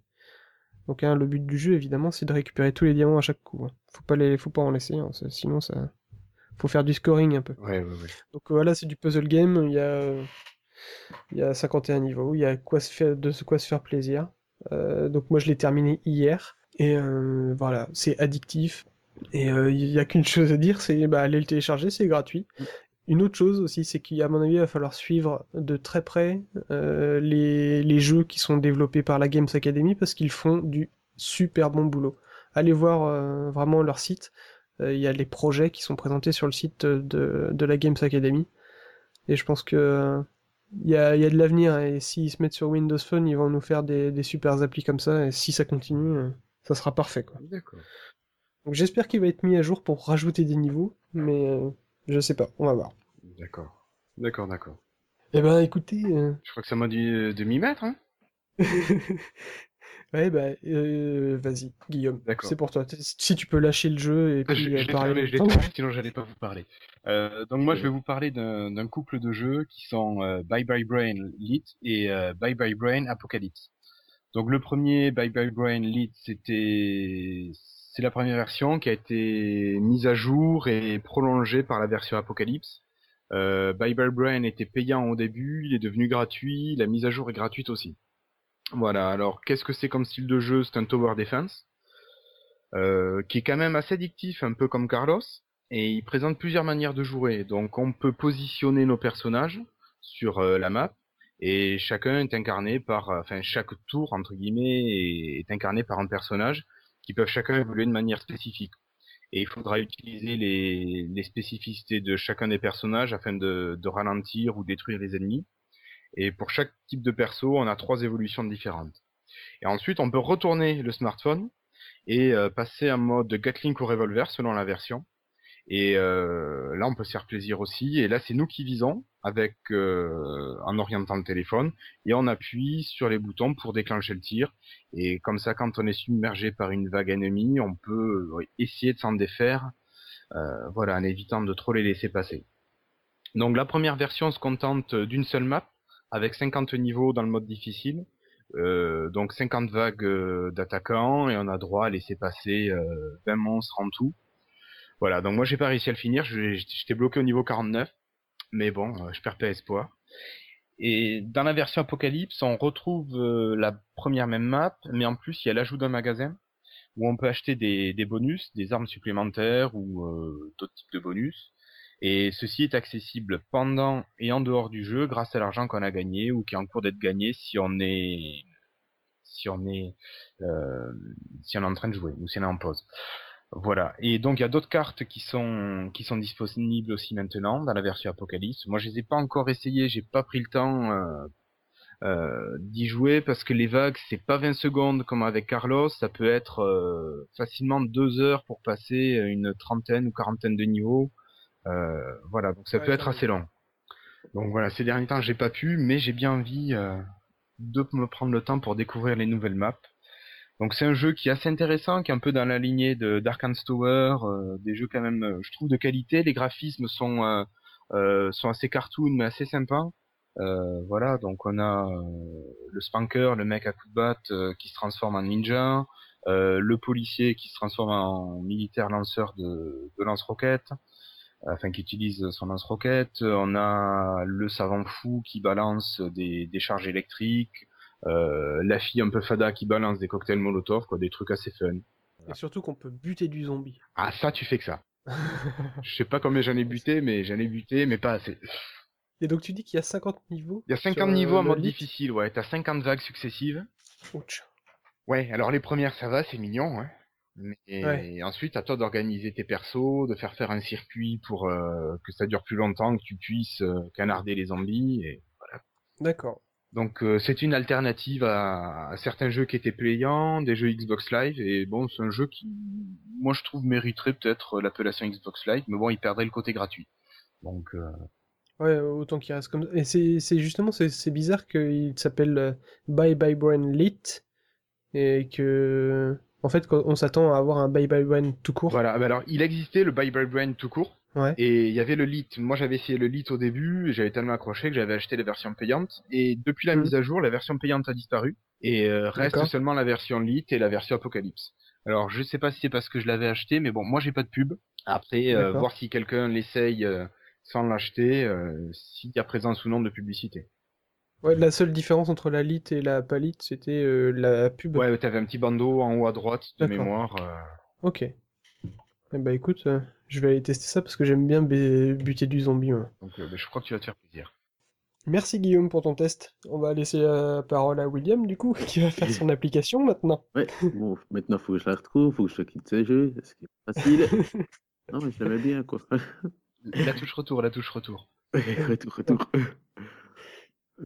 Donc hein, le but du jeu évidemment c'est de récupérer tous les diamants à chaque coup. hein. Faut pas les faut pas en laisser hein, sinon ça faut faire du scoring un peu. Ouais, ouais, ouais. Donc voilà, c'est du puzzle game, il y a euh, il y a 51 niveaux, il y a quoi se faire de quoi se faire plaisir. Euh, donc moi je l'ai terminé hier et euh, voilà, c'est addictif et euh, il y a qu'une chose à dire, c'est bah allez le télécharger, c'est gratuit. Une autre chose aussi, c'est qu'à mon avis, il va falloir suivre de très près euh, les, les jeux qui sont développés par la Games Academy parce qu'ils font du super bon boulot. Allez voir vraiment leur site. Il y a les projets qui sont présentés sur le site de, de la Games Academy. Et je pense que il y a, il y a de l'avenir. Et s'ils se mettent sur Windows Phone, ils vont nous faire des, des super applis comme ça. Et si ça continue, ça sera parfait. Quoi. D'accord. Donc j'espère qu'il va être mis à jour pour rajouter des niveaux. Mais euh, je sais pas, on va voir. D'accord. D'accord, d'accord. Eh ben écoutez, euh, Je crois que ça m'a dit euh, de m'y mettre, hein. ouais bah euh, vas-y Guillaume, D'accord. c'est pour toi. Si tu peux lâcher le jeu et Je, puis je euh, l'ai parler. je l'ai fermé, sinon j'allais pas vous parler. Euh, donc moi je vais vous parler d'un d'un couple de jeux qui sont euh, Bye Bye Brain Lit et euh, Bye Bye Brain Apocalypse. Donc le premier Bye Bye Brain Lit c'était c'est la première version qui a été mise à jour et prolongée par la version Apocalypse. Euh, Brain était payant au début, il est devenu gratuit, la mise à jour est gratuite aussi. Voilà, alors qu'est-ce que c'est comme style de jeu? C'est un tower defense euh, qui est quand même assez addictif, un peu comme Carlos, et il présente plusieurs manières de jouer. Donc on peut positionner nos personnages sur euh, la map, et chacun est incarné par, euh, enfin chaque tour entre guillemets est, incarné par un personnage qui peuvent chacun évoluer de manière spécifique. Et il faudra utiliser les, spécificités de chacun des personnages afin de, de ralentir ou détruire les ennemis. Et pour chaque type de perso, on a trois évolutions différentes. Et ensuite, on peut retourner le smartphone et euh, passer en mode Gatling ou revolver selon la version. Et euh, là, on peut se faire plaisir aussi. Et là, c'est nous qui visons avec euh, en orientant le téléphone et on appuie sur les boutons pour déclencher le tir. Et comme ça, quand on est submergé par une vague ennemie, on peut euh, essayer de s'en défaire, euh, voilà, en évitant de trop les laisser passer. Donc la première version se contente d'une seule map avec 50 niveaux dans le mode difficile. Euh, donc 50 vagues euh, d'attaquants et on a droit à laisser passer euh, 20 monstres en tout. Voilà, donc moi j'ai pas réussi à le finir, j'étais bloqué au niveau 49, mais bon, euh, je perds pas espoir. Et dans la version Apocalypse, on retrouve euh, la première même map, mais en plus il y a l'ajout d'un magasin où on peut acheter des, bonus, des armes supplémentaires ou euh, d'autres types de bonus. Et ceci est accessible pendant et en dehors du jeu grâce à l'argent qu'on a gagné ou qui est en cours d'être gagné si on est si on est si on est en train de jouer ou si on est en pause. Voilà. Et donc il y a d'autres cartes qui sont qui sont disponibles aussi maintenant dans la version Apocalypse. Moi je les ai pas encore essayées, j'ai pas pris le temps euh, euh, d'y jouer parce que les vagues c'est pas 20 secondes comme avec Carlos, ça peut être euh, facilement deux heures pour passer une trentaine ou quarantaine de niveaux. voilà, donc ça peut être assez long. Donc voilà, ces derniers temps j'ai pas pu, mais j'ai bien envie de me prendre le temps pour découvrir les nouvelles maps. Donc c'est un jeu qui est assez intéressant, qui est un peu dans la lignée de Dark Tower, des jeux quand même, je trouve, de qualité. Les graphismes sont sont assez cartoon mais assez sympas. Euh, voilà, donc on a euh, le spanker, le mec à coup de batte euh, qui se transforme en ninja, le policier qui se transforme en militaire lanceur de, de lance-roquettes, enfin qui utilise son lance-roquette. On a le savant fou qui balance des, des charges électriques, la fille un peu fada qui balance des cocktails Molotov, quoi, des trucs assez fun. Et surtout qu'on peut buter du zombie. Ah ça, tu fais que ça. Je sais pas combien j'en ai buté, mais j'en ai buté, mais pas assez. Et donc tu dis qu'il y a 50 niveaux Il y a 50 niveaux en mode difficile, ouais. T'as 50 vagues successives. Ouch. Ouais, alors les premières ça va, c'est mignon, hein. Mais ensuite, à toi d'organiser tes persos, de faire faire un circuit pour euh, que ça dure plus longtemps, que tu puisses euh, canarder les zombies, et voilà. D'accord. Donc euh, c'est une alternative à, certains jeux qui étaient payants, des jeux Xbox Live, et bon, c'est un jeu qui, moi je trouve, mériterait peut-être l'appellation Xbox Live, mais bon, il perdrait le côté gratuit. Donc Ouais, autant qu'il reste comme ça. Et c'est justement, c'est bizarre qu'il s'appelle euh, Bye Bye Brain Lit et que, en fait, on s'attend à avoir un Bye Bye Brain tout court. Voilà, bah alors il existait le Bye Bye Brain tout court. Ouais. Et il y avait le lit. Moi, j'avais essayé le lit au début, et j'avais tellement accroché que j'avais acheté les versions payantes. Et depuis la mmh. mise à jour, la version payante a disparu. Et euh, reste seulement la version lit et la version Apocalypse. Alors, je sais pas si c'est parce que je l'avais acheté, mais bon, moi j'ai pas de pub. Après, euh, voir si quelqu'un l'essaye sans l'acheter euh, s'il y a présence ou non de publicité. Ouais, la seule différence entre la lit et la palite, c'était euh, la pub. Ouais, t'avais un petit bandeau en haut à droite de mémoire. Euh. Ok. Eh bah écoute, je vais aller tester ça parce que j'aime bien buter du zombie. Donc bah, je crois que tu vas te faire plaisir. Merci Guillaume pour ton test. On va laisser la parole à William du coup, qui va faire son application maintenant. Ouais, bon, maintenant faut que je la retrouve, faut que je quitte ce jeu, ce qui est facile. non mais je l'aimais bien quoi. La touche retour, la touche retour. retour, retour.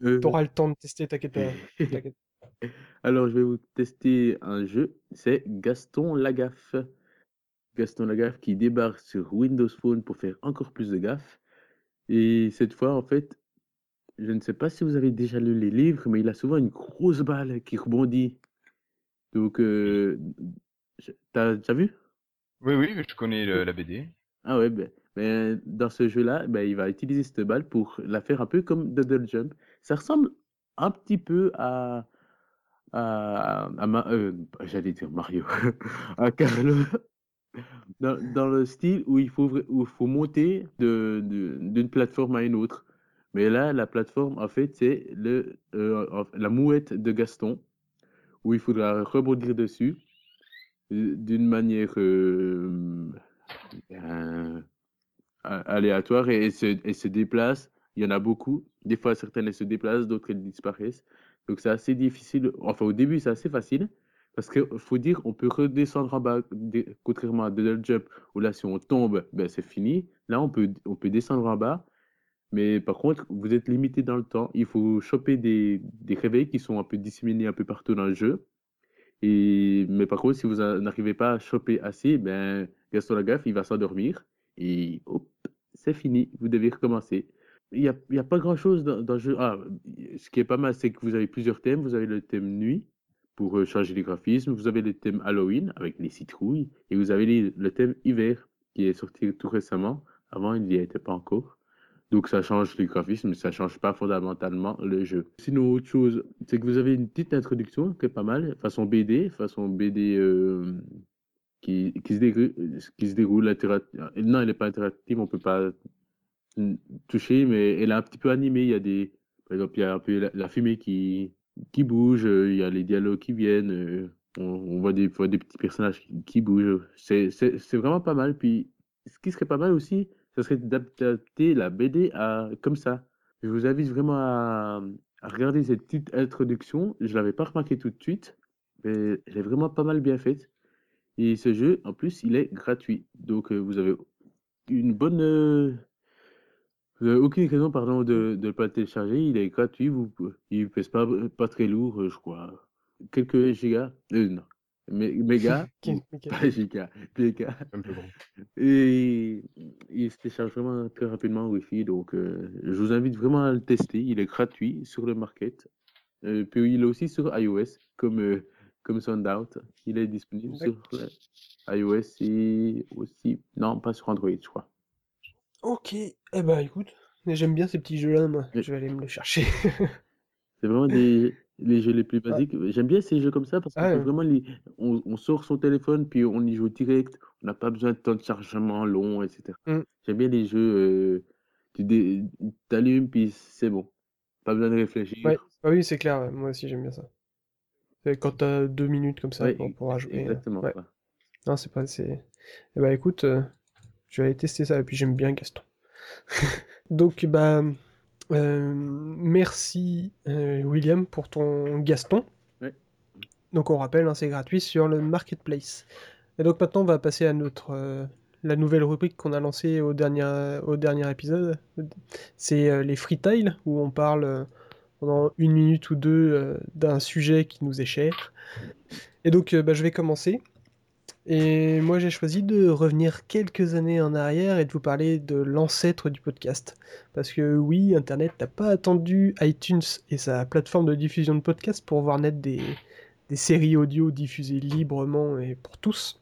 Euh... T'auras le temps de tester, t'inquiète Alors, je vais vous tester un jeu. C'est Gaston Lagaffe. Gaston Lagaffe qui débarque sur Windows Phone pour faire encore plus de gaffe. Et cette fois, en fait, je ne sais pas si vous avez déjà lu les livres, mais il a souvent une grosse balle qui rebondit. Donc, euh, t'as déjà vu? Oui, oui, je connais la BD. Ah ouais, ben, mais dans ce jeu-là, ben, il va utiliser cette balle pour la faire un peu comme Double Jump. Ça ressemble un petit peu à. à, à, euh, J'allais dire Mario. à Carlo. Dans, le style où il faut, monter d'une plateforme à une autre. Mais là, la plateforme, en fait, c'est euh, la mouette de Gaston, où il faudra rebondir dessus euh, d'une manière euh, aléatoire et, se, et se déplacent. Il y en a beaucoup. Des fois, certaines se déplacent, d'autres disparaissent. Donc c'est assez difficile. Enfin, au début, c'est assez facile. Parce qu'il faut dire, on peut redescendre en bas, contrairement à Double Jump, où là, si on tombe, ben, c'est fini. Là, on peut, on peut descendre en bas. Mais par contre, vous êtes limité dans le temps. Il faut choper des, des réveils qui sont un peu disséminés un peu partout dans le jeu. Et, mais par contre, si vous n'arrivez pas à choper assez, ben, Gaston Lagaffe, il va s'endormir. Et hop, c'est fini, vous devez recommencer. Il n'y a, a, pas grand-chose dans, le jeu. Ah, ce qui est pas mal, c'est que vous avez plusieurs thèmes. Vous avez le thème nuit pour euh, changer les graphismes. Vous avez le thème Halloween avec les citrouilles. Et vous avez le thème hiver qui est sorti tout récemment. Avant, il n'y était pas encore. Donc ça change les graphismes, mais ça change pas fondamentalement le jeu. Sinon, autre chose, c'est que vous avez une petite introduction qui est pas mal, façon BD, façon BD euh, qui, qui, se déroule, Non, elle n'est pas interactive, on peut pas toucher, mais elle est un petit peu animée. Il y a des, par exemple, il y a un peu la, fumée qui, qui bouge, euh, il y a les dialogues qui viennent, euh, on, voit, des, des petits personnages qui, bougent. C'est vraiment pas mal. Puis, ce qui serait pas mal aussi, ce serait d'adapter la BD à, comme ça. Je vous invite vraiment à, regarder cette petite introduction. Je l'avais pas remarqué tout de suite, mais elle est vraiment pas mal bien faite. Et ce jeu, en plus, il est gratuit. Donc, euh, vous avez une bonne. Vous avez aucune raison, pardon, de ne pas le télécharger. Il est gratuit. Vous, il pèse pas, pas très lourd, euh, je crois. Quelques gigas. non. Méga, pas giga, méga. Un peu grand. Et il se télécharge vraiment très rapidement en Wi-Fi, donc euh, je vous invite vraiment à le tester. Il est gratuit sur le market. Euh, puis il est aussi sur iOS, comme, euh, comme Soundout. Il est disponible sur iOS et aussi. Non, pas sur Android, je crois. Ok, eh ben écoute, j'aime bien ces petits jeux-là, moi. Je vais aller me le chercher. C'est vraiment des, les jeux les plus basiques. J'aime bien ces jeux comme ça parce que ah vraiment, on, sort son téléphone puis on y joue direct. On n'a pas besoin de temps de chargement long, etc. Mmh. J'aime bien les jeux, euh, tu allumes puis c'est bon. Pas besoin de réfléchir. Ah oui, c'est clair. Moi aussi, j'aime bien ça. Quand tu as deux minutes comme ça pour pouvoir jouer. Exactement. Non, c'est pas. Eh bah écoute, euh, je vais aller tester ça et puis j'aime bien Gaston. Donc, bah. Euh, merci euh, William pour ton Gaston. Donc on rappelle, hein, c'est gratuit sur le marketplace. Et donc maintenant on va passer à notre euh, la nouvelle rubrique qu'on a lancée au dernier, au dernier épisode. C'est les freetiles où on parle pendant une minute ou deux d'un sujet qui nous est cher. Et donc bah, je vais commencer. Et moi, j'ai choisi de revenir quelques années en arrière et de vous parler de l'ancêtre du podcast. Parce que oui, Internet n'a pas attendu iTunes et sa plateforme de diffusion de podcasts pour voir naître des, séries audio diffusées librement et pour tous.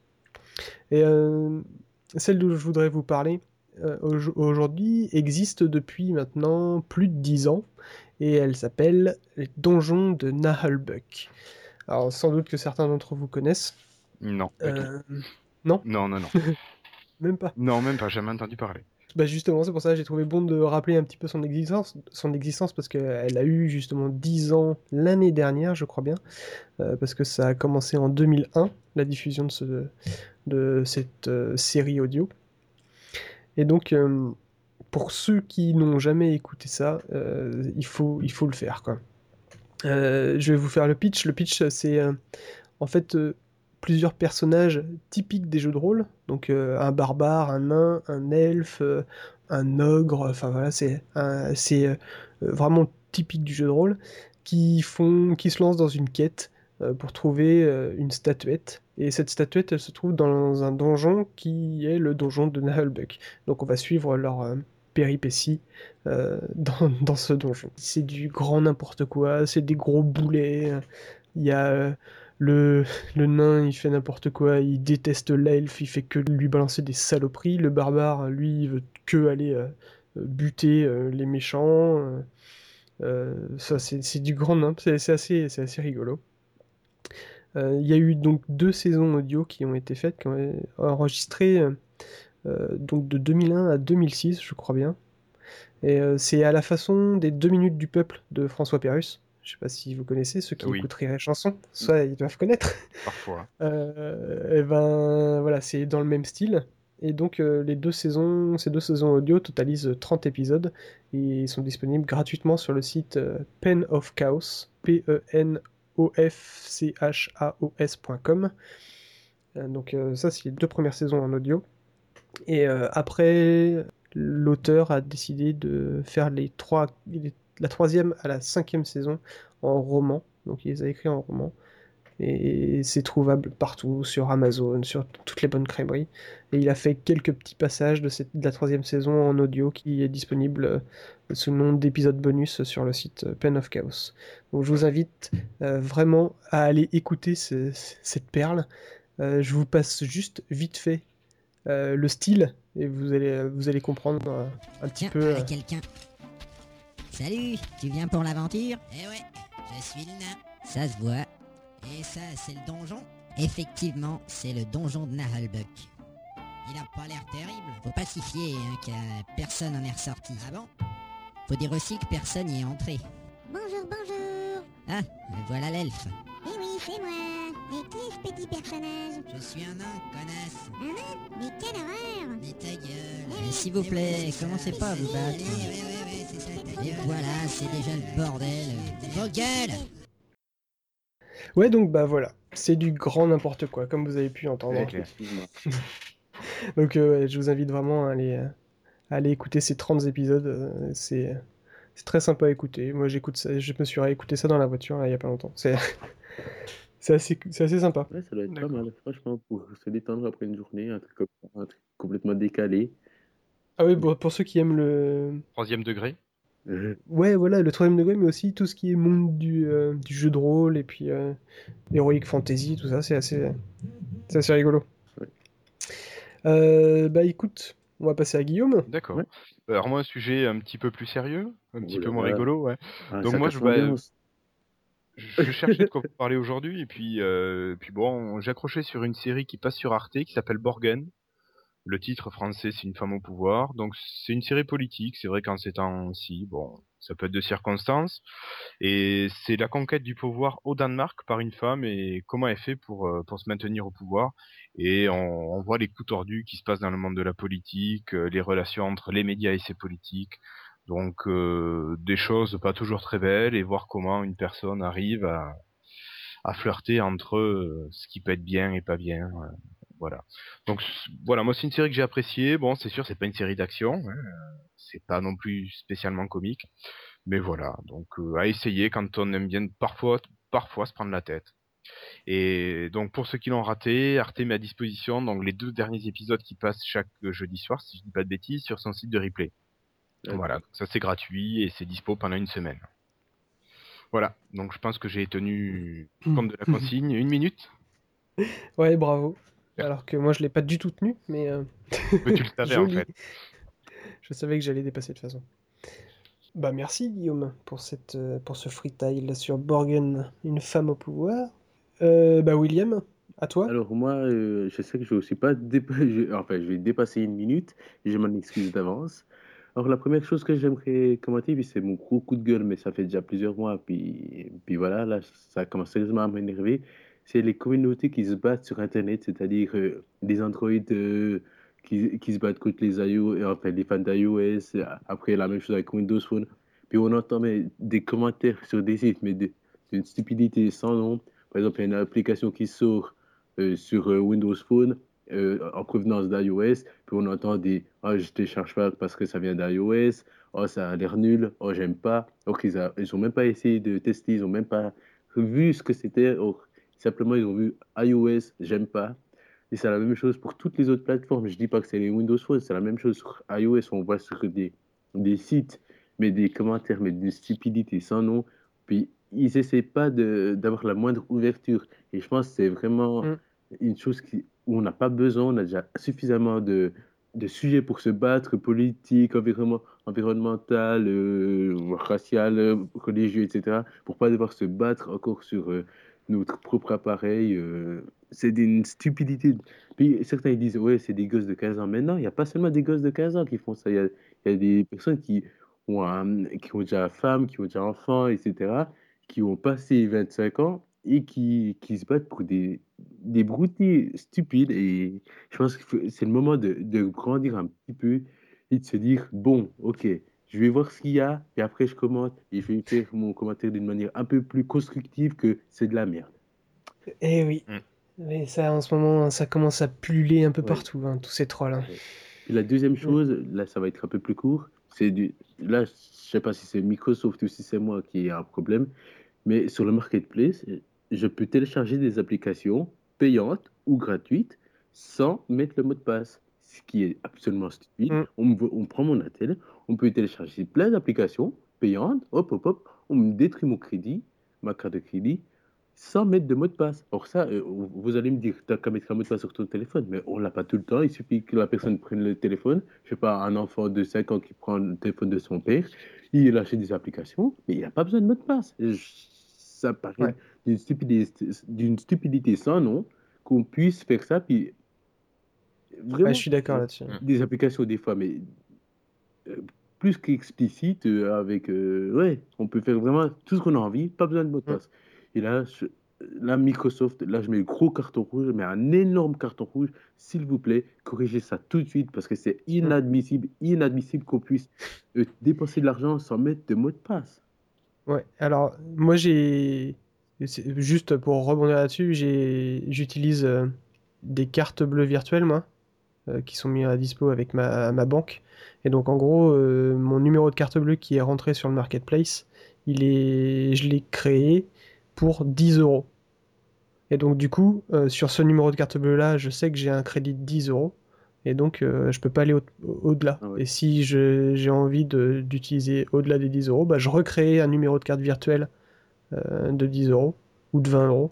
Et euh, celle dont je voudrais vous parler euh, aujourd'hui existe depuis maintenant plus de 10 ans et elle s'appelle Les Donjons de Nahalbuck. Alors sans doute que certains d'entre vous connaissent. Non. Euh, non Non, non, non. même pas. Non, même pas, jamais entendu parler. Bah justement, c'est pour ça que j'ai trouvé bon de rappeler un petit peu son existence, son existence parce qu'elle a eu justement 10 ans l'année dernière, je crois bien, euh, parce que ça a commencé en 2001, la diffusion de, ce, de cette euh, série audio. Et donc, pour ceux qui n'ont jamais écouté ça, il, faut, il faut le faire. Quoi. je vais vous faire le pitch. Le pitch, c'est en fait plusieurs personnages typiques des jeux de rôle. Donc euh, un barbare, un nain, un elfe, euh, un ogre, enfin voilà, c'est euh, vraiment typique du jeu de rôle qui se lancent dans une quête pour trouver une statuette. Et cette statuette, elle se trouve dans un donjon qui est le donjon de Nahelbuck. Donc on va suivre leur péripéties dans, dans, ce donjon. C'est du grand n'importe quoi, c'est des gros boulets. Il y a le, nain, il fait n'importe quoi, il déteste l'elfe, il fait que lui balancer des saloperies. Le barbare, lui, il veut que aller euh, buter euh, les méchants. Euh, ça, c'est du grand nain, c'est assez, assez rigolo. Il y a eu donc deux saisons audio qui ont été faites, qui ont été enregistrées donc de 2001 à 2006, je crois bien. Et c'est à la façon des deux minutes du peuple de François Pérus. Je sais pas si vous connaissez ceux qui écoutent Rire et Chanson, soit ils doivent connaître. Parfois. Euh, et ben voilà, c'est dans le même style. Et donc euh, les deux saisons, ces deux saisons audio totalisent 30 épisodes et sont disponibles gratuitement sur le site euh, Pen of Chaos, P E N O F C H A O S.com. donc ça c'est les deux premières saisons en audio. Et après l'auteur a décidé de faire les trois la troisième à la cinquième saison en roman. Donc il les a écrits en roman. Et c'est trouvable partout, sur Amazon, sur toutes les bonnes crèmeries. Et il a fait quelques petits passages de, cette, de la troisième saison en audio qui est disponible euh, sous le nom d'épisode bonus sur le site euh, Pen of Chaos. Donc je vous invite euh, vraiment à aller écouter cette perle. je vous passe juste vite fait le style et vous allez, vous allez comprendre un petit peu. quelqu'un Salut, tu viens pour l'aventure? Eh ouais, je suis le nain. Ça se voit. Et ça, c'est le donjon? Effectivement, c'est le donjon de Nahalbuck. Il a pas l'air terrible. Faut pas s'y fier, hein, que personne en est ressorti. Ah bon? Faut dire aussi que personne n'y est entré. Bonjour, bonjour. Ah, voilà l'elfe. Eh oui, c'est moi. Et qui est ce petit personnage? Je suis un nain, connasse. Un nain? Mais quelle horreur Mais ta gueule. Eh s'il vous plaît, commencez pas à vous battre. Et voilà, c'est déjà le bordel. Vos gueules Ouais, donc bah voilà, c'est du grand n'importe quoi, comme vous avez pu entendre. Donc euh, je vous invite vraiment à aller, euh, à aller écouter ces 30 épisodes. euh, c'est c'est très sympa à écouter. Moi j'écoute ça, je me suis réécouté ça dans la voiture là, il y a pas longtemps. C'est assez, sympa. Ouais, ça doit être pas mal, franchement, pour se détendre après une journée, truc, un truc complètement décalé. Ah oui, bon, pour ceux qui aiment le... Troisième degré. Euh, Ouais, voilà, le troisième degré, mais aussi tout ce qui est monde du, euh, du jeu de rôle et puis euh, Heroic Fantasy, tout ça, c'est assez, c'est assez rigolo. Ouais. Euh, bah écoute, on va passer à Guillaume. D'accord. Ouais. Alors moi, un sujet un petit peu plus sérieux, un petit Oula, peu moins voilà. rigolo, ouais. ah, Donc moi, je- bah, l'ambiance. Je cherchais de quoi vous parler aujourd'hui et puis euh, puis bon, j'ai accroché sur une série qui passe sur Arte qui s'appelle Borgen. Le titre français c'est Une femme au pouvoir. Donc c'est une série politique, c'est vrai qu'en ces temps-ci, bon, ça peut être de circonstances et c'est la conquête du pouvoir au Danemark par une femme et comment elle fait pour euh, pour se maintenir au pouvoir? Et on, voit les coups tordus qui se passent dans le monde de la politique, euh, les relations entre les médias et ces politiques. Donc euh, des choses pas toujours très belles et voir comment une personne arrive à, à flirter entre ce qui peut être bien et pas bien. Voilà. Donc voilà, moi c'est une série que j'ai appréciée. Bon, c'est sûr, c'est pas une série d'action, hein, euh, c'est pas non plus spécialement comique, mais voilà. Donc euh, à essayer quand on aime bien parfois parfois se prendre la tête. Et donc pour ceux qui l'ont raté, Arte met à disposition donc les deux derniers épisodes qui passent chaque euh, jeudi soir, si je dis pas de bêtises, sur son site de replay. Voilà, ça c'est gratuit et c'est dispo pendant une semaine. Voilà, donc je pense que j'ai tenu compte de la consigne. Une minute? Ouais, bravo. Alors que moi, je l'ai pas du tout tenu, mais euh, Mais tu le savais en joli. fait. Je savais que j'allais dépasser de toute façon. Bah merci Guillaume pour, cette, euh, pour ce freestyle sur Borgen, une femme au pouvoir. Euh, bah William, à toi. Alors moi, euh, je sais que je ne suis pas dépa- je- enfin, je vais dépasser une minute, et je m'en excuse d'avance. Alors la première chose que j'aimerais commenter, puis c'est mon gros coup de gueule, mais ça fait déjà plusieurs mois, puis, puis voilà, là, ça commence sérieusement à m'énerver, c'est les communautés qui se battent sur Internet, c'est-à-dire euh, des androïdes euh, qui, qui se battent contre les iOS, enfin les fans d'iOS, après la même chose avec Windows Phone, puis on entend des commentaires sur des sites, mais d'une stupidité sans nom. Par exemple, il y a une application qui sort euh, sur euh, Windows Phone en provenance d'iOS, puis on entend des Ah, je télécharge pas parce que ça vient d'iOS, oh, ça a l'air nul, oh, j'aime pas. Or ils ont même pas essayé de tester, ils ont même pas vu ce que c'était. Or, simplement, ils ont vu iOS, j'aime pas. Et c'est la même chose pour toutes les autres plateformes. Je dis pas que c'est les Windows Phone, c'est la même chose sur iOS. On voit sur des, des sites, mais des commentaires, mais d'une stupidité sans nom. Puis ils essaient pas de- d'avoir la moindre ouverture. Et je pense que c'est vraiment Mm. une chose qui, où on n'a pas besoin, on a déjà suffisamment de, de sujets pour se battre, politique, environnement, environnemental, euh, racial, religieux, etc., pour pas devoir se battre encore sur euh, notre propre appareil. euh, c'est d'une stupidité. Puis certains ils disent, ouais, c'est des gosses de 15 ans. Mais non, il n'y a pas seulement des gosses de 15 ans qui font ça. Il y a, des personnes qui ont, un- qui ont déjà femme, qui ont déjà enfant, etc., qui ont passé 25 ans et qui, qui se battent pour des, des broutilles stupides. Et je pense que c'est le moment de, de grandir un petit peu et de se dire, bon, ok, je vais voir ce qu'il y a, et après je commente, et je vais faire mon commentaire d'une manière un peu plus constructive que c'est de la merde. Eh oui. Mm. Mais ça, en ce moment, ça commence à pulluler un peu Ouais. partout, hein, tous ces trolls. hein. Et la deuxième chose, là ça va être un peu plus court, c'est du... Là, je sais pas si c'est Microsoft ou si c'est moi qui ai un problème, mais sur le marketplace, je peux télécharger des applications payantes ou gratuites sans mettre le mot de passe. Ce qui est absolument stupide. Mm. On, me- on prend mon attel, on peut télécharger plein d'applications payantes, hop, hop, hop, on me détruit mon crédit, ma carte de crédit, sans mettre de mot de passe. Or ça, euh, vous allez me dire, tu n'as qu'à mettre un mot de passe sur ton téléphone, mais on l'a pas tout le temps. Il suffit que la personne prenne le téléphone. Je sais pas, un enfant de 5 ans qui prend le téléphone de son père, il achète des applications, mais il n'a pas besoin de mot de passe. Ça paraît Ouais. d'une stupidité, d'une stupidité sans nom qu'on puisse faire ça. Puis vraiment, Ouais, je suis d'accord là-dessus. des applications des fois, mais plus qu'explicite, euh, avec, euh, ouais, on peut faire vraiment tout ce qu'on a envie, pas besoin de mot de Mm. passe. Et là, je- là, Microsoft, là, je mets le gros carton rouge, je mets un énorme carton rouge, s'il vous plaît, corrigez ça tout de suite, parce que c'est inadmissible, inadmissible qu'on puisse euh, dépenser de l'argent sans mettre de mot de passe. Ouais, alors moi j'ai juste pour rebondir là-dessus, j'utilise euh, des cartes bleues virtuelles moi euh, qui sont mises à dispo avec ma, ma banque et donc en gros euh, mon numéro de carte bleue qui est rentré sur le marketplace, il est je l'ai créé pour 10 euros. Et donc du coup, euh, sur ce numéro de carte bleue là, je sais que j'ai un crédit de 10 euros. Et donc euh, je peux pas aller au- au-delà. Ah ouais. Et si je- j'ai envie de- d'utiliser au-delà des 10 euros, bah, je recrée un numéro de carte virtuelle euh, de 10 euros ou de 20 euros.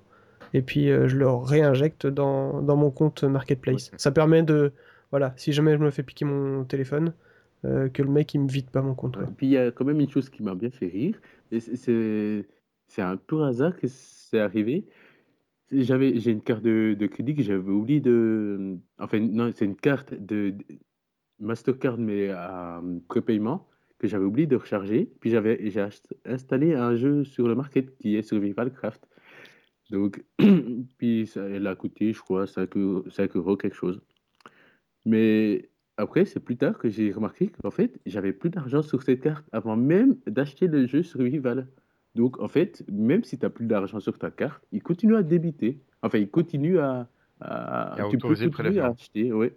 Et puis euh, je le réinjecte dans, dans mon compte Marketplace. Ça permet de... Voilà, si jamais je me fais piquer mon téléphone, euh, que le mec il me vide pas mon compte. Et puis il y a quand même une chose qui m'a bien fait rire. c'est- un pur hasard que c'est arrivé. J'avais j'ai une carte de, de crédit que j'avais oublié de. Enfin non, c'est une carte de, de Mastercard mais à prépaiement que j'avais oublié de recharger. Puis j'avais j'ai installé un jeu sur le market qui est Survival Craft. Donc puis ça, elle a coûté je crois 5 euros, 5 euros quelque chose. Mais après, c'est plus tard que j'ai remarqué qu'en fait, j'avais plus d'argent sur cette carte avant même d'acheter le jeu Survival. Donc, en fait, même si tu n'as plus d'argent sur ta carte, il continue à débiter. Enfin, il continue à. à- Et à tu peux continuer à acheter, ouais.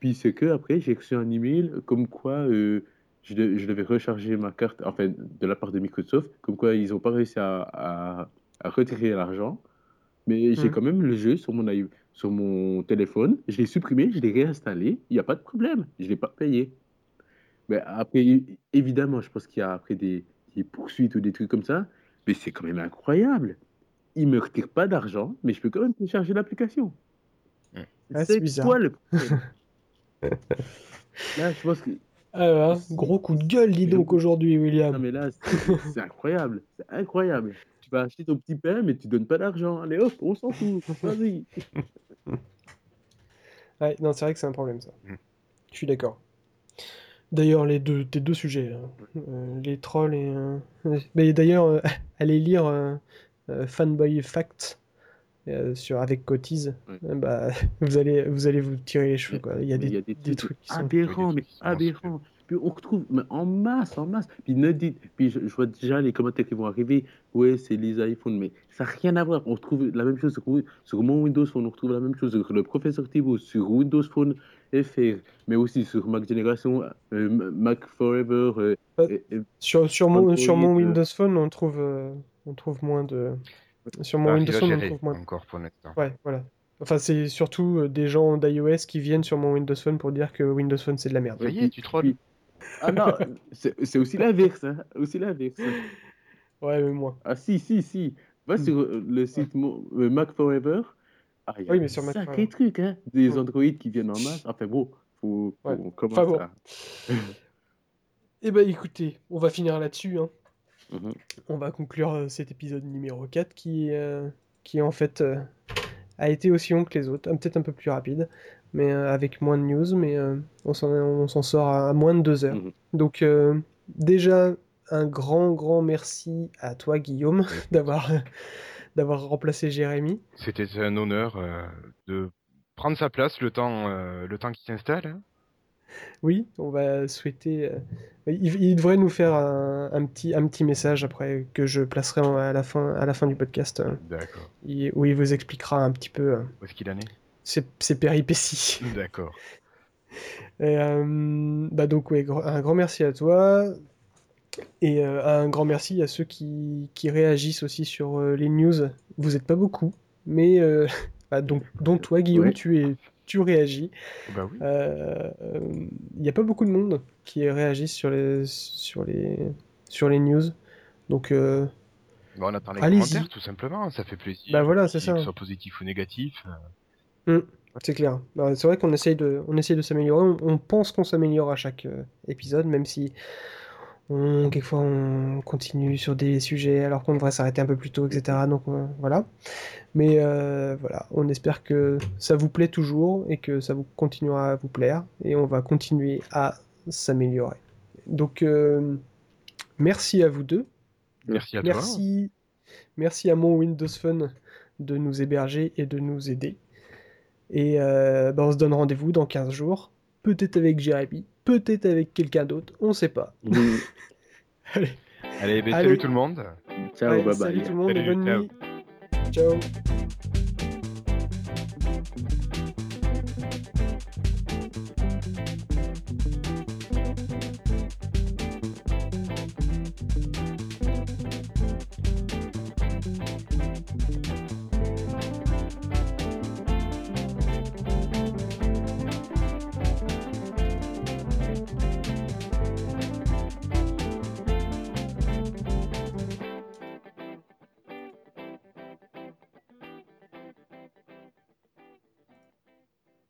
Puis c'est que après, j'ai reçu un email comme quoi euh, je, de- je devais recharger ma carte, enfin, de la part de Microsoft, comme quoi ils n'ont pas réussi à, à- à retirer l'argent. Mais j'ai Mhm. quand même le jeu sur mon, sur mon téléphone. Je l'ai supprimé, je l'ai réinstallé. Il n'y a pas de problème. Je ne l'ai pas payé. Mais après, évidemment, je pense qu'il y a après des, des poursuites ou des trucs comme ça. Mais c'est quand même incroyable. Il ne me retire pas d'argent, mais je peux quand même télécharger l'application. Ouais. Ah, c'est bizarre. quoi le problème? Là, je pense que. Ah, gros coup de gueule, dis donc aujourd'hui, Non, William. mais là, c'est incroyable. C'est incroyable. Tu vas acheter ton petit pain, mais tu donnes pas d'argent. Allez hop, on s'en fout. Vas-y. Ouais, non, c'est vrai que c'est un problème ça. Mm. Je suis d'accord. D'ailleurs, les deux, tes deux sujets, là, euh, les trolls et. euh, Mais d'ailleurs, euh, allez lire euh, Fanboy Facts euh, sur avec Cotiz. Ouais. Bah, vous allez, vous allez vous tirer les cheveux quoi. Il y a des, des trucs qui sont. aberrants, mais aberrants. Puis on retrouve mais en masse, en masse. Puis ne dites, puis je, je vois déjà les commentaires qui vont arriver. Ouais, c'est les iPhones, mais ça n'a rien à voir. On retrouve la même chose sur, sur mon Windows Phone, on retrouve la même chose sur le professeur Thibault, sur Windows Phone FR, mais aussi sur Mac Génération, euh, Mac Forever. euh, Euh, Sur, sur, mon, sur mon euh. Windows Phone, on trouve, euh, on trouve moins de. Sur mon Ah, Windows Phone, on trouve moins. encore pour l'instant. Ouais, voilà. Enfin, c'est surtout des gens d'iOS qui viennent sur mon Windows Phone pour dire que Windows Phone c'est de la merde. Ça y est, tu trolles. Ah non, c'est aussi l'inverse, hein, aussi l'inverse. Ouais, mais moi. Ah si, si, si. Va Hmm. sur euh, le site mo- euh, Mac Forever. Ah, y a Oui, mais sur Mac Forever. trucs, hein. Des Hmm. Android qui viennent en masse. Enfin bon, faut, faut Ouais. on commence Enfin bon. à... Eh ben écoutez, on va finir là-dessus. hein. Mhm. On va conclure euh, cet épisode numéro 4 qui, euh, qui en fait euh, a été aussi long que les autres, peut-être un peu plus rapide, mais euh, avec moins de news, mais euh, on s'en on s'en sort à, à moins de deux heures. Mhm. Donc euh, déjà un grand grand merci à toi Guillaume d'avoir d'avoir remplacé Jérémy. C'était un honneur euh, de prendre sa place le temps, euh, le temps qu'il s'installe. hein. Oui, on va souhaiter. euh, Il, il devrait nous faire un, un petit, un petit message après que je placerai en- à la fin, à la fin du podcast, euh, D'accord. où il vous expliquera un petit peu euh, Où est-ce qu'il en est? Ses, ses péripéties. D'accord. Euh, bah donc ouais, un grand merci à toi et euh, un grand merci à ceux qui, qui réagissent aussi sur euh, les news. Vous n'êtes pas beaucoup, mais bah, donc, dont toi Guillaume, Ouais. tu es, tu réagis. Bah oui. Il n'y a pas beaucoup de monde qui réagit sur les, sur les, sur les news. Donc, Bah, on attend les commentaires, tout simplement. Ça fait plaisir. Bah voilà, c'est ça. qu'ils soient positifs ou négatifs. Euh, c'est clair. Bah, c'est vrai qu'on essaye de, on essaye de s'améliorer. On, on pense qu'on s'améliore à chaque euh, épisode, même si on, quelquefois on continue sur des sujets alors qu'on devrait s'arrêter un peu plus tôt, etc. Donc euh, voilà. Mais euh, voilà, on espère que ça vous plaît toujours et que ça vous continuera à vous plaire et on va continuer à s'améliorer. Donc euh, merci à vous deux. Merci à toi. Merci, merci à mon Windows Phone de nous héberger et de nous aider. Et euh, bah, on se donne rendez-vous dans 15 jours, peut-être avec Jérémy, peut-être avec quelqu'un d'autre, on sait pas. Allez, Allez, bah, Allez. salut tout le monde. Ciao, allez, bye bye. salut tout le monde et bonne ciao. nuit. Ciao.